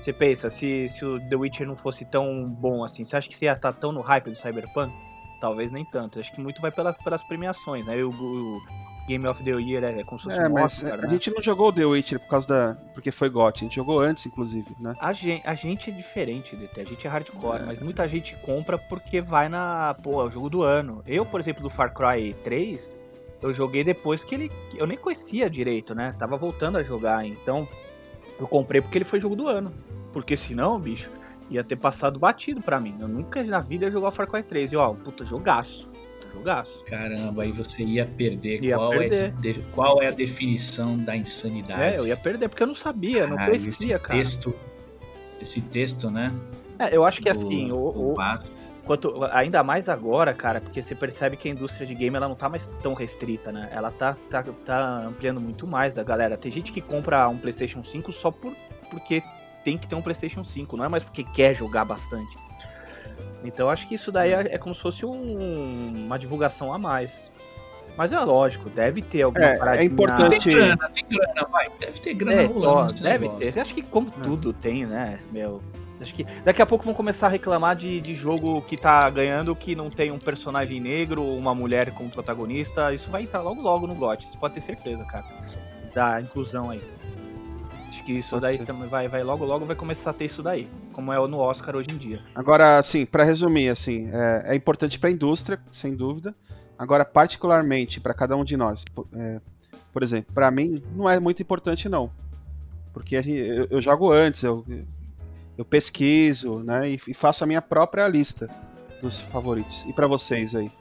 Speaker 4: Você pensa, se, se o The Witcher não fosse tão bom assim, você acha que você ia estar tão no hype do Cyberpunk? Talvez nem tanto. Acho que muito vai pela, pelas premiações, né? O, o Game of the Year é como se fosse
Speaker 5: É,
Speaker 4: um
Speaker 5: mas
Speaker 4: Oscar,
Speaker 5: a
Speaker 4: né?
Speaker 5: gente não jogou The Witcher por causa da. porque foi GOT, a gente jogou antes, inclusive, né?
Speaker 4: A gente, a gente é diferente, DT. A gente é hardcore, mas muita gente compra porque vai na. Pô, é o jogo do ano. Eu, por exemplo, do Far Cry 3, eu joguei depois que ele. Eu nem conhecia direito, né? Tava voltando a jogar, então. Eu comprei porque ele foi jogo do ano. Porque senão, bicho, ia ter passado batido pra mim. Eu nunca na vida ia jogar Far Cry 3. E ó, puta, jogaço.
Speaker 3: Caramba, aí você ia perder.
Speaker 4: Ia
Speaker 3: qual,
Speaker 4: perder.
Speaker 3: É, de- qual é a definição da insanidade?
Speaker 4: É, eu ia perder porque eu não sabia, não
Speaker 3: Caralho,
Speaker 4: conhecia,
Speaker 3: esse
Speaker 4: cara.
Speaker 3: Texto, esse texto, né?
Speaker 4: É, eu acho que
Speaker 3: do-
Speaker 4: assim, o, o-. Quanto, ainda mais agora, cara, porque você percebe que a indústria de game ela não tá mais tão restrita, né? Ela tá, tá, tá ampliando muito mais a galera. Tem gente que compra um PlayStation 5 só por, porque tem que ter um PlayStation 5, não é mais porque quer jogar bastante. Então eu acho que isso daí é, é como se fosse um- uma divulgação a mais. Mas é lógico, deve ter alguma
Speaker 5: É, é
Speaker 4: paradinha-
Speaker 5: importante-
Speaker 3: Tem grana, tem grana, vai. Deve ter grana
Speaker 4: É,
Speaker 3: rolando.
Speaker 4: ó, deve
Speaker 3: negócio.
Speaker 4: ter. Acho que como tudo tem, né, meu. Acho que daqui a pouco vão começar a reclamar de, de jogo que tá ganhando que não tem um personagem negro ou uma mulher como protagonista. Isso vai entrar logo logo no GOT, você pode ter certeza, cara. Da inclusão aí. Acho que isso
Speaker 5: Pode
Speaker 4: daí
Speaker 5: ser.
Speaker 4: também vai, vai logo logo vai começar a ter isso daí, como é no Oscar hoje em dia.
Speaker 5: Agora, assim, pra resumir, assim, é, é importante pra indústria, sem dúvida. Agora, particularmente pra cada um de nós, po- é, por exemplo, pra mim não é muito importante não, porque a gen- eu, eu jogo antes, eu, eu pesquiso, né, e, e faço a minha própria lista dos favoritos. E pra vocês aí,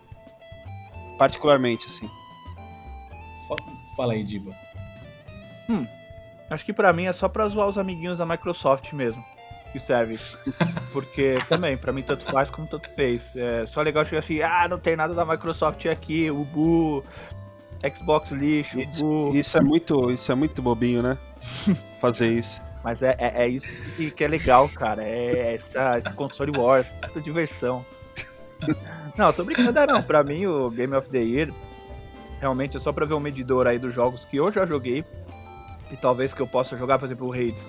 Speaker 5: particularmente, assim.
Speaker 3: Fa- Fala aí, Diba.
Speaker 4: Acho que pra mim é só pra zoar os amiguinhos da Microsoft mesmo. Que serve. [laughs] Porque também, pra mim, tanto faz como tanto fez. É só legal chegar assim, ah, não tem nada da Microsoft aqui, o Bu, Xbox lixo,
Speaker 5: Isso,
Speaker 4: Bu.
Speaker 5: isso é muito, isso é muito bobinho, né? [laughs] Fazer isso.
Speaker 4: Mas é, é, é isso que, que é legal, cara. É essa, esse console wars, essa diversão. [laughs] Não, tô brincando, não. Pra mim, o Game of the Year realmente é só pra ver um medidor aí dos jogos que eu já joguei e talvez que eu possa jogar, por exemplo, o Hades.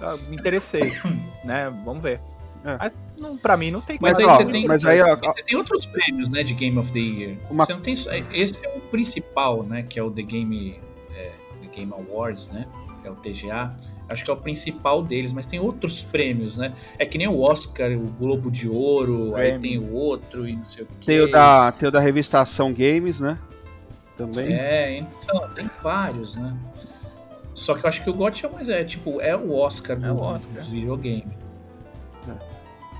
Speaker 4: Eu me interessei, [laughs] né? Vamos ver.
Speaker 5: É.
Speaker 4: Mas não, pra mim não tem
Speaker 3: Mas aí você tem,
Speaker 5: mas aí, ó,
Speaker 3: você tem outros prêmios, né, de Game of the Year.
Speaker 5: Uma-
Speaker 3: Você não tem esse é o principal, né, que é o The Game, é, The Game Awards, né, que é o TGA. Acho que é o principal deles, mas tem outros prêmios, né? É que nem o Oscar, o Globo de Ouro, aí tem o outro e não sei o quê.
Speaker 5: Tem o da, tem o da revista Ação Games, né? Também.
Speaker 3: É, então, tem vários, né? Só que eu acho que o GOT é mais, é, tipo, é o Oscar,
Speaker 4: É
Speaker 3: do,
Speaker 4: o Oscar.
Speaker 3: dos videogames.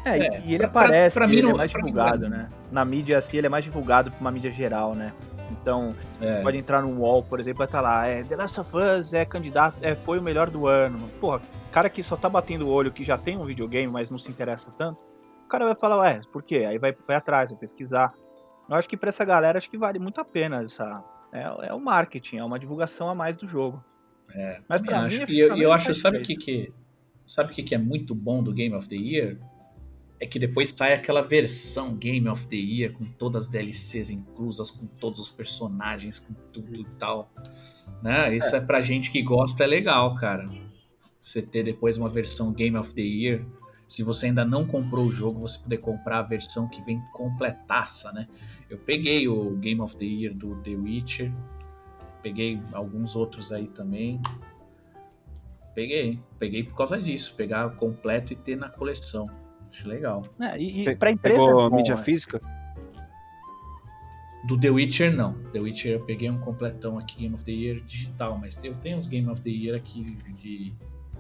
Speaker 4: É, e-
Speaker 3: É,
Speaker 4: e ele
Speaker 3: pra- pra-
Speaker 4: aparece,
Speaker 3: pra mim
Speaker 4: ele
Speaker 3: não-
Speaker 4: é mais
Speaker 3: pra mim
Speaker 4: divulgado,
Speaker 3: é.
Speaker 4: né? Na mídia, assim, ele é mais divulgado pra uma mídia geral, né? Então,
Speaker 3: É.
Speaker 4: pode entrar no wall, por exemplo, vai estar lá, é, The Last of Us é candidato, é, foi o melhor do ano. Porra, cara que só tá batendo o olho, que já tem um videogame, mas não se interessa tanto, o cara vai falar, ué, por quê? Aí vai, vai atrás, vai pesquisar. Eu acho que pra essa galera, acho que vale muito a pena essa... É, é o marketing, é uma divulgação a mais do jogo.
Speaker 3: É,
Speaker 4: Mas pra
Speaker 3: acho.
Speaker 4: mim,
Speaker 3: E eu, eu acho, sabe o que que sabe o que que é muito bom do Game of the Year? É que depois sai aquela versão Game of the Year com todas as DLCs inclusas, com todos os personagens, com tudo e tal. Né? Isso é. pra gente que gosta, é legal, cara. Você ter depois uma versão Game of the Year. Se você ainda não comprou o jogo, você poder comprar a versão que vem completaça, né? Eu peguei o Game of the Year do The Witcher, peguei alguns outros aí também. Peguei, peguei por causa disso, pegar completo e ter na coleção. Acho legal.
Speaker 4: É, e, e pra empresa
Speaker 5: Pegou
Speaker 4: é bom,
Speaker 5: mídia
Speaker 4: né?
Speaker 5: física?
Speaker 3: Do The Witcher, não. The Witcher eu peguei um completão aqui, Game of the Year digital, mas eu tenho uns Game of the Year aqui de,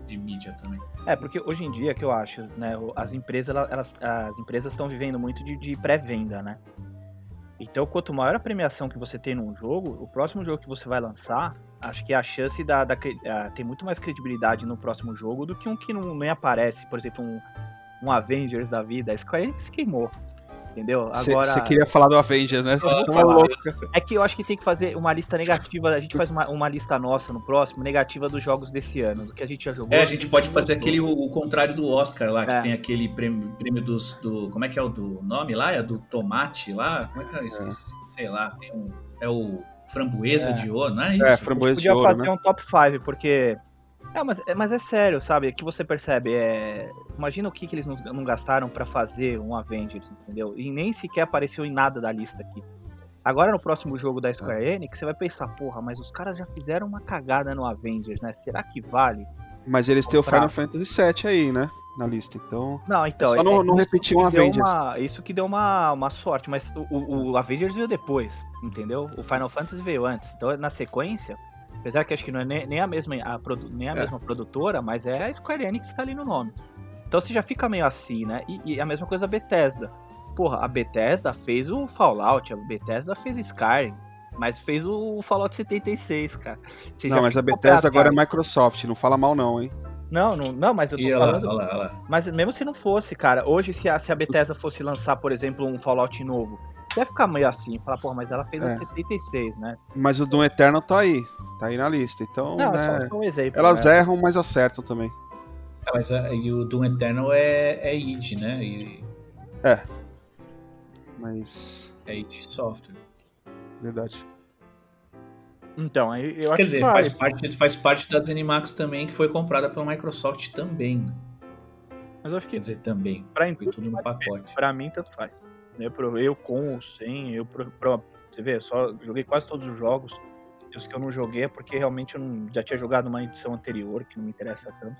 Speaker 3: de mídia também.
Speaker 4: É, porque hoje em dia, que eu acho, né, as empresas, ela- elas, as empresas estão vivendo muito de, de pré-venda, né? Então, quanto maior a premiação que você tem num jogo, o próximo jogo que você vai lançar, acho que a chance da, da ah, tem muito mais credibilidade no próximo jogo do que um que não, nem aparece, por exemplo, um, um Avengers da vida. A Square Enix queimou, entendeu?
Speaker 5: Você
Speaker 4: Agora,
Speaker 5: queria falar do Avengers, né? Você tá
Speaker 4: é que eu acho que tem que fazer uma lista negativa, a gente faz uma, uma lista nossa no próximo, negativa dos jogos desse ano, do que a gente já jogou.
Speaker 3: É, a gente pode fazer
Speaker 4: gostou.
Speaker 3: aquele o, o contrário do Oscar lá, que
Speaker 4: É.
Speaker 3: tem aquele prêmio, prêmio dos. Do, como é que é o do nome lá? É do tomate lá? Como é que é? Esqueci. Sei lá, tem um. É o framboesa
Speaker 4: É.
Speaker 3: de ouro, não é isso?
Speaker 5: É, framboesa de
Speaker 4: podia
Speaker 5: ouro,
Speaker 4: fazer
Speaker 5: né?
Speaker 4: um top 5, porque. É, mas, é, mas é sério, sabe? Que você percebe. É... Imagina o que, que eles não, não gastaram pra fazer um Avengers, entendeu? E nem sequer apareceu em nada da lista aqui. Agora no próximo jogo da Square Enix, você vai pensar, porra, mas os caras já fizeram uma cagada no Avengers, né? Será que vale?
Speaker 5: Mas eles têm o. Final Fantasy VII aí, né? Na lista. Então.
Speaker 4: Não, então.
Speaker 5: Só não- não
Speaker 4: isso
Speaker 5: repetir um Avengers.
Speaker 4: uma- isso que deu uma, uma sorte, mas o- o Avengers veio depois, entendeu? O Final Fantasy veio antes. Então, na sequência, apesar que acho que não é nem, nem a, mesma, a produ- nem a
Speaker 5: É.
Speaker 4: mesma produtora, mas é a Square Enix que tá ali no nome. Então você já fica meio assim, né? E, e a mesma coisa a Bethesda. Porra, a Bethesda fez o Fallout, a Bethesda fez o Skyrim, mas fez o Fallout 76, cara. Você
Speaker 5: Não, mas a Bethesda agora é. Microsoft, não fala mal não, hein?
Speaker 4: Não, não, não, mas eu tô
Speaker 3: E
Speaker 4: falando.
Speaker 3: lá, olha lá.
Speaker 4: Mas mesmo se não fosse, cara, hoje se a, se a Bethesda fosse lançar, por exemplo, um Fallout novo, ia ficar meio assim, falar, porra, mas ela fez
Speaker 5: É.
Speaker 4: a 76, né?
Speaker 5: Mas o Doom Eternal tá aí. Tá aí na lista. Então,
Speaker 4: Não, é
Speaker 5: né,
Speaker 4: só, só um exemplo.
Speaker 5: elas
Speaker 4: né?
Speaker 5: erram, mas acertam também.
Speaker 3: Ah, mas a- e o Doom Eternal é, é id, né? E,
Speaker 5: Mas.
Speaker 3: é id Software.
Speaker 5: Verdade.
Speaker 4: Então, aí eu acho
Speaker 3: Quer dizer,
Speaker 4: que vale.
Speaker 3: faz parte, faz parte das Animax também, que foi comprada pela Microsoft também. né?
Speaker 4: Mas eu acho que
Speaker 3: Quer dizer, também.
Speaker 4: Pra
Speaker 3: Foi tudo no pacote.
Speaker 4: pra mim, tanto faz. Eu, pro- eu com ou sem, eu pro, pro- você vê, só joguei quase todos os jogos. os que eu não joguei é porque realmente eu não, já tinha jogado uma edição anterior, que não me interessa tanto.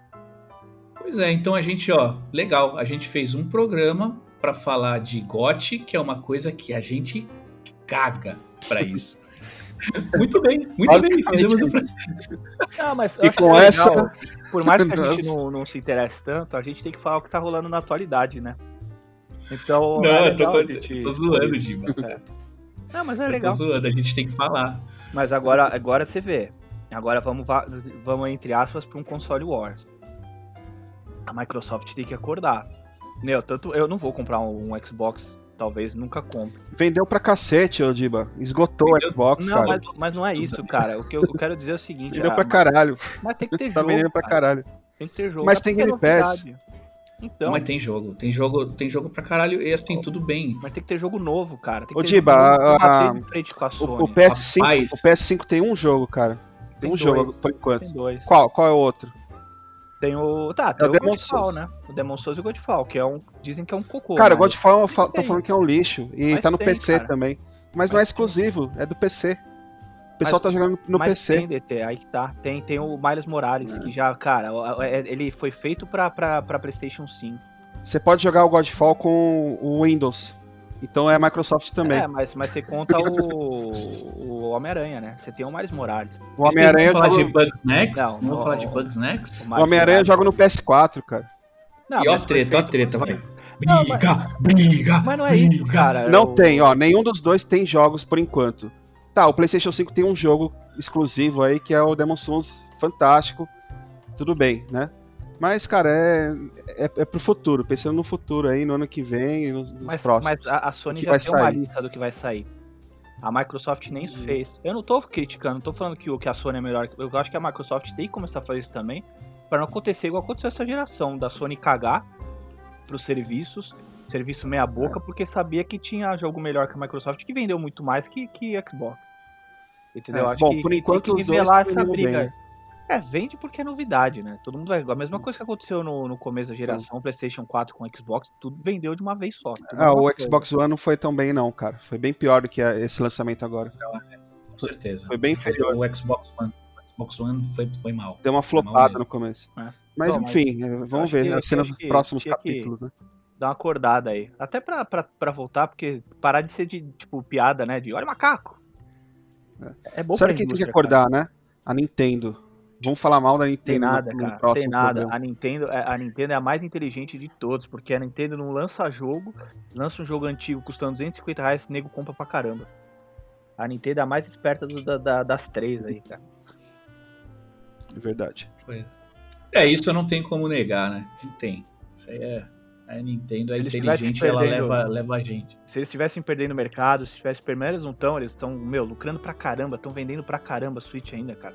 Speaker 3: Pois é, então a gente, ó, legal, a gente fez um programa pra falar de GOT, que é uma coisa que a gente caga pra [laughs] isso. muito bem, muito bem, fizemos um... [laughs]
Speaker 4: Não, mas
Speaker 5: E com
Speaker 4: é
Speaker 5: essa-
Speaker 4: legal, por mais que a gente não, não se interesse tanto, a gente tem que falar o que tá rolando na atualidade, né? Então,
Speaker 3: Não,
Speaker 4: é
Speaker 3: eu tô,
Speaker 4: gente-
Speaker 3: tô zoando, Diba. [laughs]
Speaker 4: Não, mas é
Speaker 3: Eu tô
Speaker 4: legal.
Speaker 3: zoando, a gente tem que falar.
Speaker 4: Mas agora, agora você vê. Agora vamos, va- vamos entre aspas, para um console Wars. A Microsoft tem que acordar. Meu, tanto eu não vou comprar um, um Xbox, talvez nunca compre.
Speaker 5: Vendeu pra cacete, ô Diba. Esgotou
Speaker 3: Vendeu-
Speaker 5: o Xbox,
Speaker 4: Não,
Speaker 5: cara.
Speaker 4: mas, mas não é isso, cara. O que eu, eu quero dizer é o seguinte:
Speaker 5: Vendeu
Speaker 4: ah,
Speaker 5: pra caralho.
Speaker 4: mas tem que ter
Speaker 5: Tá
Speaker 4: jogo.
Speaker 5: vendendo pra
Speaker 4: cara.
Speaker 5: caralho.
Speaker 4: Tem que ter jogo.
Speaker 5: Mas
Speaker 4: É
Speaker 5: tem
Speaker 4: porque é
Speaker 5: Game Pass.
Speaker 4: novidade. Então,
Speaker 3: Mas tem jogo, tem jogo, tem jogo pra caralho, e assim, tudo bem.
Speaker 4: Mas tem que ter jogo novo, cara. Tem que
Speaker 5: Ô,
Speaker 4: ter
Speaker 5: Diba, a-
Speaker 4: a Sony.
Speaker 5: O, o PS5,
Speaker 3: Rapaz.
Speaker 5: o PS5 tem um jogo, cara. Tem,
Speaker 4: Tem
Speaker 5: um
Speaker 4: dois.
Speaker 5: jogo por enquanto.
Speaker 4: Tem dois.
Speaker 5: Qual? Qual é o outro?
Speaker 4: Tem o. Tá, tem
Speaker 5: o
Speaker 4: o,
Speaker 5: Demon
Speaker 4: Godfall,
Speaker 5: Souls.
Speaker 4: né? O Demon Souls e o Godfall, que é um. Dizem que é um cocô.
Speaker 5: Cara, o Godfall eu tô
Speaker 4: tem.
Speaker 5: falando que é um lixo. E
Speaker 4: Mas
Speaker 5: tá no
Speaker 4: tem,
Speaker 5: PC
Speaker 4: cara.
Speaker 5: também. Mas, não
Speaker 4: Mas
Speaker 5: é exclusivo, é do PC. O pessoal
Speaker 4: Mas-
Speaker 5: tá jogando no
Speaker 4: Mas
Speaker 5: PC.
Speaker 4: tem, DT, aí que tá. Tem, tem o Miles Morales, que já, cara, é- ele foi feito pra, pra, pra PlayStation 5.
Speaker 5: Você pode jogar o Godfall com o Windows. Então é a Microsoft também.
Speaker 4: É, mas, mas você conta o, o Homem-Aranha, né? Você tem o Miles Morales.
Speaker 5: o Homem-Aranha
Speaker 3: Vamos falar de Bugs Next?
Speaker 4: Não,
Speaker 3: não, falar de Bugs Next?
Speaker 4: O
Speaker 5: Homem-Aranha joga no PS4, cara.
Speaker 4: Não,
Speaker 3: e ó
Speaker 4: mas
Speaker 3: treta, ó treta, vai.
Speaker 4: Não,
Speaker 3: Briga, briga,
Speaker 4: Mas não é isso,
Speaker 3: briga.
Speaker 4: cara.
Speaker 5: Não
Speaker 4: o-
Speaker 5: tem, ó. Nenhum dos dois tem jogos por enquanto. Tá, o PlayStation 5 tem um jogo exclusivo aí que é o Demon Souls fantástico. Tudo bem, né? Mas, cara, é, é, é pro futuro. Pensando no futuro aí, no ano que vem nos, nos
Speaker 4: Mas,
Speaker 5: próximos.
Speaker 4: mas a, a Sony já
Speaker 5: vai
Speaker 4: tem uma
Speaker 5: sair.
Speaker 4: lista do que vai sair. A Microsoft nem isso fez. Eu não tô criticando, não tô falando que, o- que a Sony é melhor. Eu acho que a Microsoft tem que começar a fazer isso também. Pra não acontecer igual aconteceu essa geração, da Sony cagar pros serviços, serviço meia boca, porque sabia que tinha jogo melhor que a Microsoft, que vendeu muito mais que, que Xbox. Entendeu?
Speaker 5: É,
Speaker 4: acho
Speaker 5: bom,
Speaker 4: que,
Speaker 5: por enquanto
Speaker 4: tem que
Speaker 5: os dois
Speaker 4: nivelar
Speaker 5: tão
Speaker 4: essa briga.
Speaker 5: bem.
Speaker 4: É, vende porque é novidade, né? Todo mundo vai. A mesma coisa que aconteceu no, no começo da geração, PlayStation 4 com Xbox, tudo vendeu de uma vez só.
Speaker 5: Ah, o
Speaker 4: coisa.
Speaker 5: Xbox One não foi tão bem, não, cara. Foi bem pior do que esse lançamento agora.
Speaker 3: Com certeza.
Speaker 5: Foi bem inferior.
Speaker 3: O Xbox One, o Xbox One foi, foi mal.
Speaker 5: Deu uma
Speaker 3: mal
Speaker 5: flopada no começo.
Speaker 4: É.
Speaker 5: Mas
Speaker 4: Bom, mas
Speaker 5: enfim, é,
Speaker 4: acho
Speaker 5: vamos ver
Speaker 4: que- acho
Speaker 5: dos
Speaker 4: que
Speaker 5: próximos capítulos, né?
Speaker 4: Dá uma acordada aí. Até pra, pra, pra voltar, porque parar de ser de, tipo, piada, né? De olha o macaco. É, bom
Speaker 5: Sabe quem tem que acordar, né? A Nintendo. Vamos falar mal da
Speaker 4: Tem
Speaker 5: Nintendo no-
Speaker 4: nada,
Speaker 5: no,
Speaker 4: cara. Tem
Speaker 5: próximo
Speaker 4: nada.
Speaker 5: programa.
Speaker 4: A Nintendo, é- a Nintendo é a mais inteligente de todos, porque a Nintendo não lança jogo, lança um jogo antigo custando 250 reais, o nego compra pra caramba. A Nintendo é a mais esperta do- da- da- das três aí, cara.
Speaker 5: É verdade.
Speaker 3: Foi. É, isso eu não tenho como negar, né? Não tem. Isso aí é. A Nintendo é inteligente
Speaker 4: tivessem
Speaker 3: ela leva, leva a gente.
Speaker 4: Se eles estivessem perdendo o mercado, se tivessem perdendo, eles não estão, eles estão, meu, lucrando pra caramba, estão vendendo pra caramba Switch ainda, cara.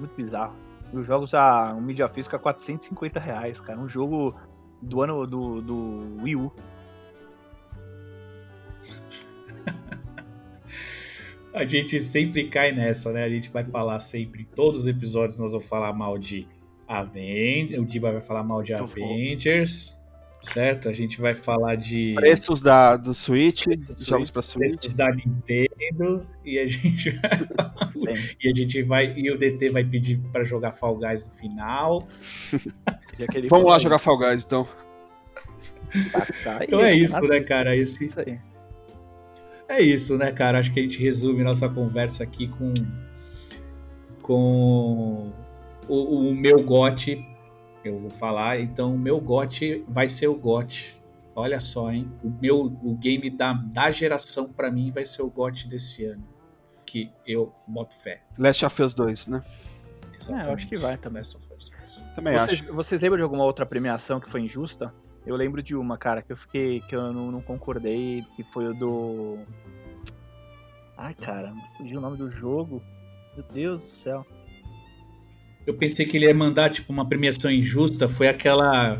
Speaker 4: Muito bizarro. E os jogos, a, um mídia física a 450 reais, cara. Um jogo do ano do, do Wii U. [laughs]
Speaker 3: A gente sempre cai nessa, né? A gente vai falar sempre, em todos os episódios nós vamos falar mal de Avengers, o Diba vai falar mal de. Avengers, certo? A gente vai falar de
Speaker 5: Preços da, do Switch,
Speaker 3: do
Speaker 5: jogos pra Switch.
Speaker 3: preços da Nintendo e a gente [laughs]
Speaker 4: Tem. [laughs]
Speaker 3: e a gente vai e o DT vai pedir pra jogar Fall Guys no final. [laughs]
Speaker 5: Vamos lá
Speaker 4: aí,
Speaker 5: jogar Fall Guys, então.
Speaker 4: tá, tá aí,
Speaker 3: Então é isso,
Speaker 4: tá
Speaker 3: né, cara? Esse
Speaker 4: Isso aí.
Speaker 3: É isso, né, cara? Acho que a gente resume nossa conversa aqui com com o, o meu gote. Eu vou falar, então o meu gote vai ser o gote. Olha só, hein? O meu o game da, da geração pra mim vai ser o gote desse ano, que eu boto fé.
Speaker 5: Last of Us 2, né?
Speaker 4: É, eu acho que vai também.
Speaker 3: Last of Us.
Speaker 5: Também
Speaker 4: Vocês,
Speaker 5: acho.
Speaker 4: vocês lembram de alguma outra premiação que foi injusta? Eu lembro de uma, cara, que eu fiquei. que eu não, não concordei, que foi o do. Ai, cara, fugiu o nome do jogo. Meu Deus do céu.
Speaker 3: Eu pensei que ele ia mandar tipo uma premiação injusta, foi aquela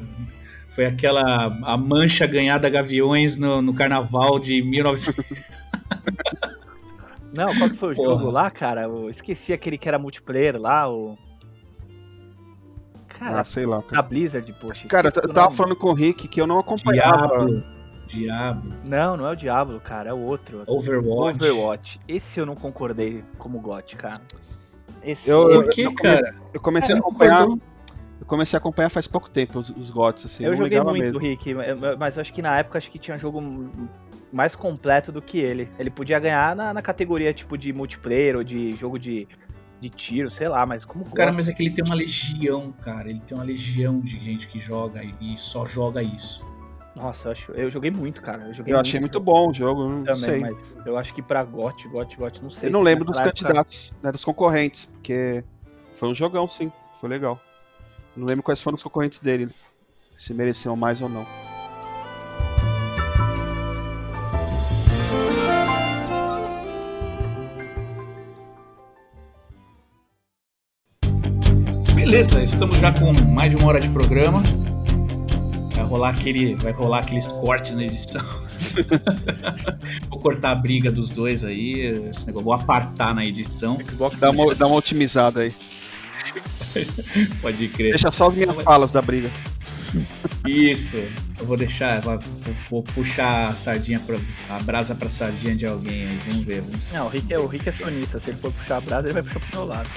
Speaker 3: foi aquela a mancha ganhada Gaviões no, no carnaval de 1900 [laughs]
Speaker 4: Não, qual que foi o
Speaker 3: Porra.
Speaker 4: jogo lá, cara? Eu esqueci aquele que era multiplayer lá, o. Cara,
Speaker 5: Ah, sei lá.
Speaker 4: da
Speaker 5: Cara,
Speaker 4: Blizzard, poxa.
Speaker 5: cara eu tava
Speaker 4: nome.
Speaker 5: falando com o Rick que eu não acompanhava.
Speaker 3: Diablo. Diabo.
Speaker 4: Não, não é o Diablo, cara, é o outro.
Speaker 3: Overwatch.
Speaker 4: Overwatch. Esse eu não concordei como GOT, cara. Esse
Speaker 5: Eu-
Speaker 3: Por que,
Speaker 5: eu-
Speaker 3: cara?
Speaker 5: Eu comecei
Speaker 3: Cara,
Speaker 5: a acompanhar. Eu comecei a acompanhar faz pouco tempo os, os GOTS, assim.
Speaker 4: eu
Speaker 5: não
Speaker 4: joguei muito,
Speaker 5: mesmo.
Speaker 4: Rick, mas- eu acho que na época acho que tinha jogo mais completo do que ele. Ele podia ganhar na, na categoria tipo de multiplayer ou de jogo de, de tiro, sei lá, mas como
Speaker 3: Cara, mas é que ele tem uma legião, cara. Ele tem uma legião de gente que joga e só joga isso.
Speaker 4: Nossa, eu, acho, eu joguei muito, cara. Eu, joguei
Speaker 5: Eu achei muito bom o jogo, não
Speaker 4: também,
Speaker 5: sei.
Speaker 4: mas eu acho que pra GOT, GOT, GOT, não sei.
Speaker 5: Eu não
Speaker 4: se
Speaker 5: lembro dos candidatos, né, dos concorrentes, porque foi um jogão, sim. Foi legal. Não lembro quais foram os concorrentes dele, se mereciam mais ou não.
Speaker 3: Beleza, estamos já com mais de uma hora de programa. Vai rolar aquele, vai rolar aqueles cortes na edição. [laughs] vou cortar a briga dos dois aí, esse negócio, vou apartar na edição.
Speaker 4: Xbox
Speaker 5: Dá uma, dá uma otimizada aí. [laughs]
Speaker 3: Pode crer.
Speaker 5: Deixa só as minhas falas da briga.
Speaker 3: Isso. Eu vou deixar, vou, vou puxar a sardinha pra, a brasa pra sardinha de alguém aí. Vamos ver, vamos
Speaker 4: Não, o Rick, é, o Rick é sonista. Se ele for puxar a brasa, ele vai puxar pro meu lado.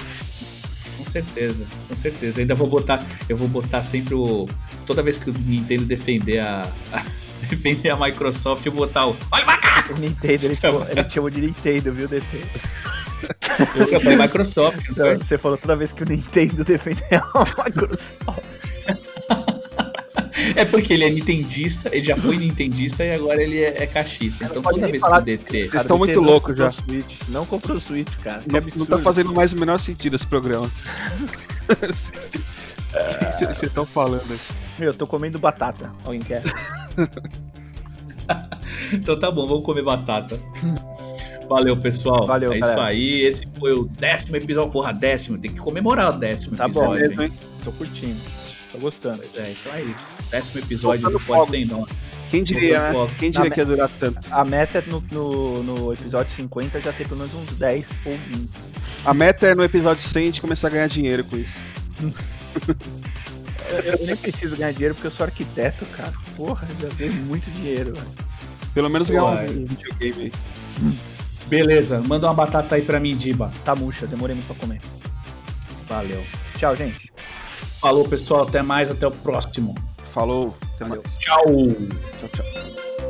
Speaker 3: Com certeza, com certeza. Ainda vou botar, eu vou botar sempre o. Toda vez que o Nintendo defender a. a- [laughs] defender a Microsoft, eu vou botar o. Olha o macaco!
Speaker 4: O Nintendo, ele chamou, ele [laughs] chamou de Nintendo, viu, DT?
Speaker 3: Eu falei Microsoft, não foi?
Speaker 4: Então, você falou toda vez que o Nintendo defendeu a Microsoft.
Speaker 3: É porque ele é nintendista, ele já foi nintendista e agora ele é, é cachista. Então toda vez que o DT.
Speaker 5: Vocês
Speaker 4: Cara,
Speaker 5: estão
Speaker 4: o
Speaker 5: muito loucos já.
Speaker 4: o Switch. Não comprou o Switch, cara.
Speaker 5: Não, não tá fazendo mais o menor sentido esse programa. O que vocês estão falando aí?
Speaker 4: Meu, eu tô comendo batata. Alguém quer? [laughs]
Speaker 3: Então tá bom, vamos comer batata. Valeu, pessoal.
Speaker 4: Valeu,
Speaker 3: É isso
Speaker 4: galera.
Speaker 3: aí. Esse foi o décimo episódio. Porra, décimo. Tem que comemorar o décimo
Speaker 4: Tá bom,
Speaker 3: episódio.
Speaker 5: Mesmo,
Speaker 3: hein?
Speaker 5: hein?
Speaker 4: Tô curtindo. Tô gostando.
Speaker 3: Pois é, então é isso. Décimo episódio
Speaker 5: Soltando
Speaker 3: do Pode. Sem Dó.
Speaker 5: Quem diria, né? Quem diria que ia durar tanto?
Speaker 4: A meta é no, no, no episódio 50 já ter pelo menos uns 10 ou 20.
Speaker 5: A meta é no episódio 100 a gente começar a ganhar dinheiro com isso.
Speaker 4: Eu, eu nem preciso ganhar dinheiro porque eu sou arquiteto, cara. Porra, já ganhei muito dinheiro, velho.
Speaker 5: Pelo menos ganhar um videogame aí.
Speaker 3: Beleza, manda uma batata aí pra mim, Diba.
Speaker 4: Tá murcha, demorei muito pra comer.
Speaker 3: Valeu.
Speaker 4: Tchau, gente.
Speaker 3: Falou, pessoal. Até mais. Até o próximo.
Speaker 5: Falou, até
Speaker 4: Valeu.
Speaker 5: mais.
Speaker 3: Tchau.
Speaker 5: Tchau, tchau.